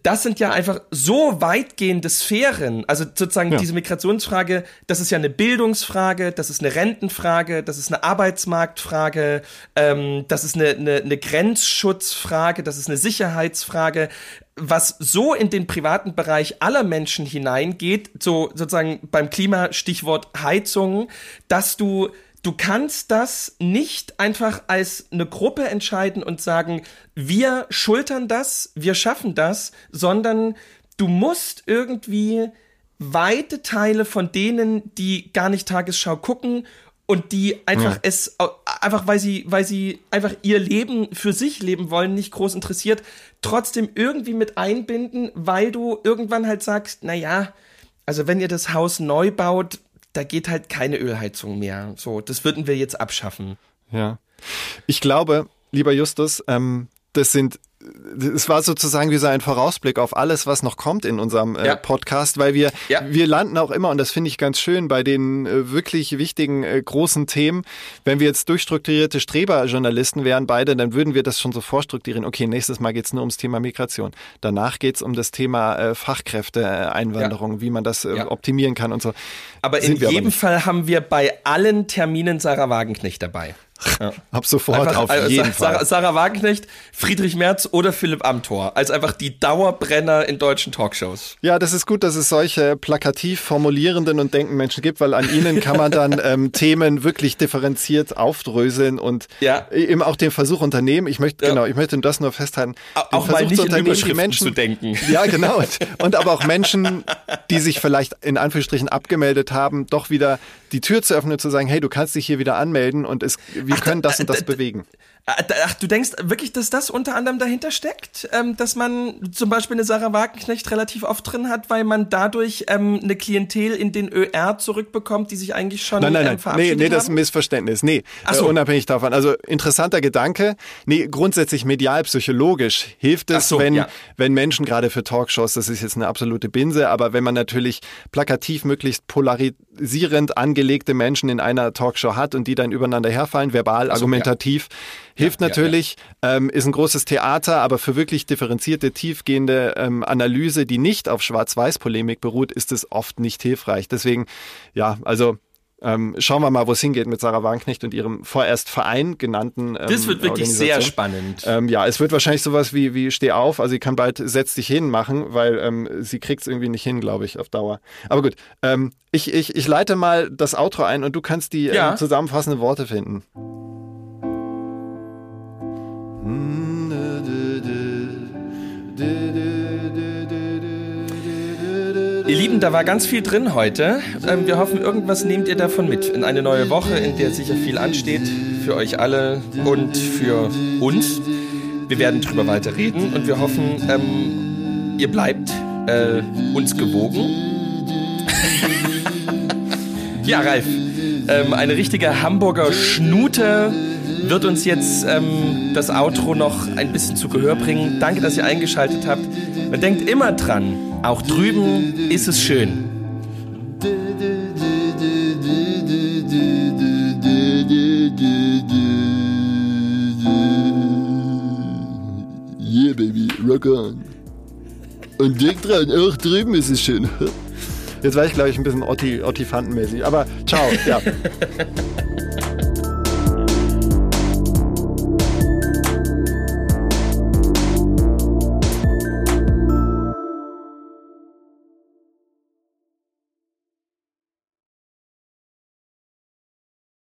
das sind ja einfach so weitgehende Sphären. Also sozusagen ja. diese Migrationsfrage, das ist ja eine Bildungsfrage, das ist eine Rentenfrage, das ist eine Arbeitsmarktfrage, ähm, das ist eine, eine, eine Grenzschutzfrage, das ist eine Sicherheitsfrage was so in den privaten Bereich aller Menschen hineingeht, so sozusagen beim Klima Stichwort Heizung, dass du du kannst das nicht einfach als eine Gruppe entscheiden und sagen, wir schultern das, wir schaffen das, sondern du musst irgendwie weite Teile von denen, die gar nicht Tagesschau gucken und die einfach ja. es einfach weil sie weil sie einfach ihr Leben für sich leben wollen, nicht groß interessiert, trotzdem irgendwie mit einbinden, weil du irgendwann halt sagst, na ja, also wenn ihr das Haus neu baut, da geht halt keine Ölheizung mehr. So, das würden wir jetzt abschaffen. Ja. Ich glaube, lieber Justus, ähm, das sind es war sozusagen wie so ein Vorausblick auf alles, was noch kommt in unserem äh, Ja. Podcast, weil wir, Ja. wir landen auch immer, und das finde ich ganz schön, bei den äh, wirklich wichtigen äh, großen Themen. Wenn wir jetzt durchstrukturierte Streberjournalisten wären, beide, dann würden wir das schon so vorstrukturieren. Okay, nächstes Mal geht's nur ums Thema Migration. Danach geht's um das Thema äh, Fachkräfte-Einwanderung, wie man das äh, Ja. optimieren kann und so. Aber in Sind aber jedem nicht. Fall haben wir bei allen Terminen Sarah Wagenknecht dabei. Ja. Ab sofort Einfach, auf also jeden Sarah, Fall. Sarah Wagenknecht, Friedrich Merz oder Philipp Amthor als einfach die Dauerbrenner in deutschen Talkshows. Ja, das ist gut, dass es solche plakativ formulierenden und denkenden Menschen gibt, weil an ihnen kann man dann ähm, Themen wirklich differenziert aufdröseln und Ja. eben auch den Versuch unternehmen. Ich möchte, Ja. genau, ich möchte das nur festhalten. Auch mal nicht in Überschriften Menschen, zu denken. Ja, genau. Und, und aber auch Menschen, die sich vielleicht in Anführungsstrichen abgemeldet haben, doch wieder die Tür zu öffnen und zu sagen, hey, du kannst dich hier wieder anmelden und es, wir können das und das da- da- bewegen. Äh, Ach, du denkst wirklich, dass das unter anderem dahinter steckt? Ähm, dass man zum Beispiel eine Sarah Wagenknecht relativ oft drin hat, weil man dadurch ähm, eine Klientel in den ÖR zurückbekommt, die sich eigentlich schon Nein, nein, ähm, nein. Nee, verabschiedet nee, das ist ein? Missverständnis. Nee, Ach so. äh, unabhängig davon. Also interessanter Gedanke. Nee, grundsätzlich medial, psychologisch hilft es, so, wenn, ja. wenn Menschen gerade für Talkshows, das ist jetzt eine absolute Binse, aber wenn man natürlich plakativ möglichst polarisierend angelegte Menschen in einer Talkshow hat und die dann übereinander herfallen, verbal, so, argumentativ, hilft ja, natürlich, Ähm, ist ein großes Theater, aber für wirklich differenzierte, tiefgehende ähm, Analyse, die nicht auf Schwarz-Weiß-Polemik beruht, ist es oft nicht hilfreich. Deswegen, ja, also ähm, schauen wir mal, wo es hingeht mit Sarah Wagenknecht und ihrem vorerst Verein genannten. Ähm, Das wird wirklich sehr spannend. Ähm, ja, es wird wahrscheinlich sowas wie, wie Steh auf, also sie kann bald Setz dich hin machen, weil ähm, sie kriegt es irgendwie nicht hin, glaube ich, auf Dauer. Aber gut, ähm, ich, ich, ich leite mal das Outro ein und du kannst die Ja. ähm, zusammenfassenden Worte finden. Ihr Lieben, da war ganz viel drin heute. Ähm, wir hoffen, irgendwas nehmt ihr davon mit in eine neue Woche, in der sicher viel ansteht für euch alle und für uns. Wir werden drüber weiter reden und wir hoffen, ähm, ihr bleibt äh, uns gewogen. Ja, Ralf, ähm, eine richtige Hamburger Schnute wird uns jetzt ähm, das Outro noch ein bisschen zu Gehör bringen. Danke, dass ihr eingeschaltet habt. Und denkt immer dran, auch drüben ist es schön. Yeah, baby, rock on. Und denk dran, auch drüben ist es schön. Jetzt war ich, glaube ich, ein bisschen Otti, Otti-Fantenmäßig, aber ciao, ja.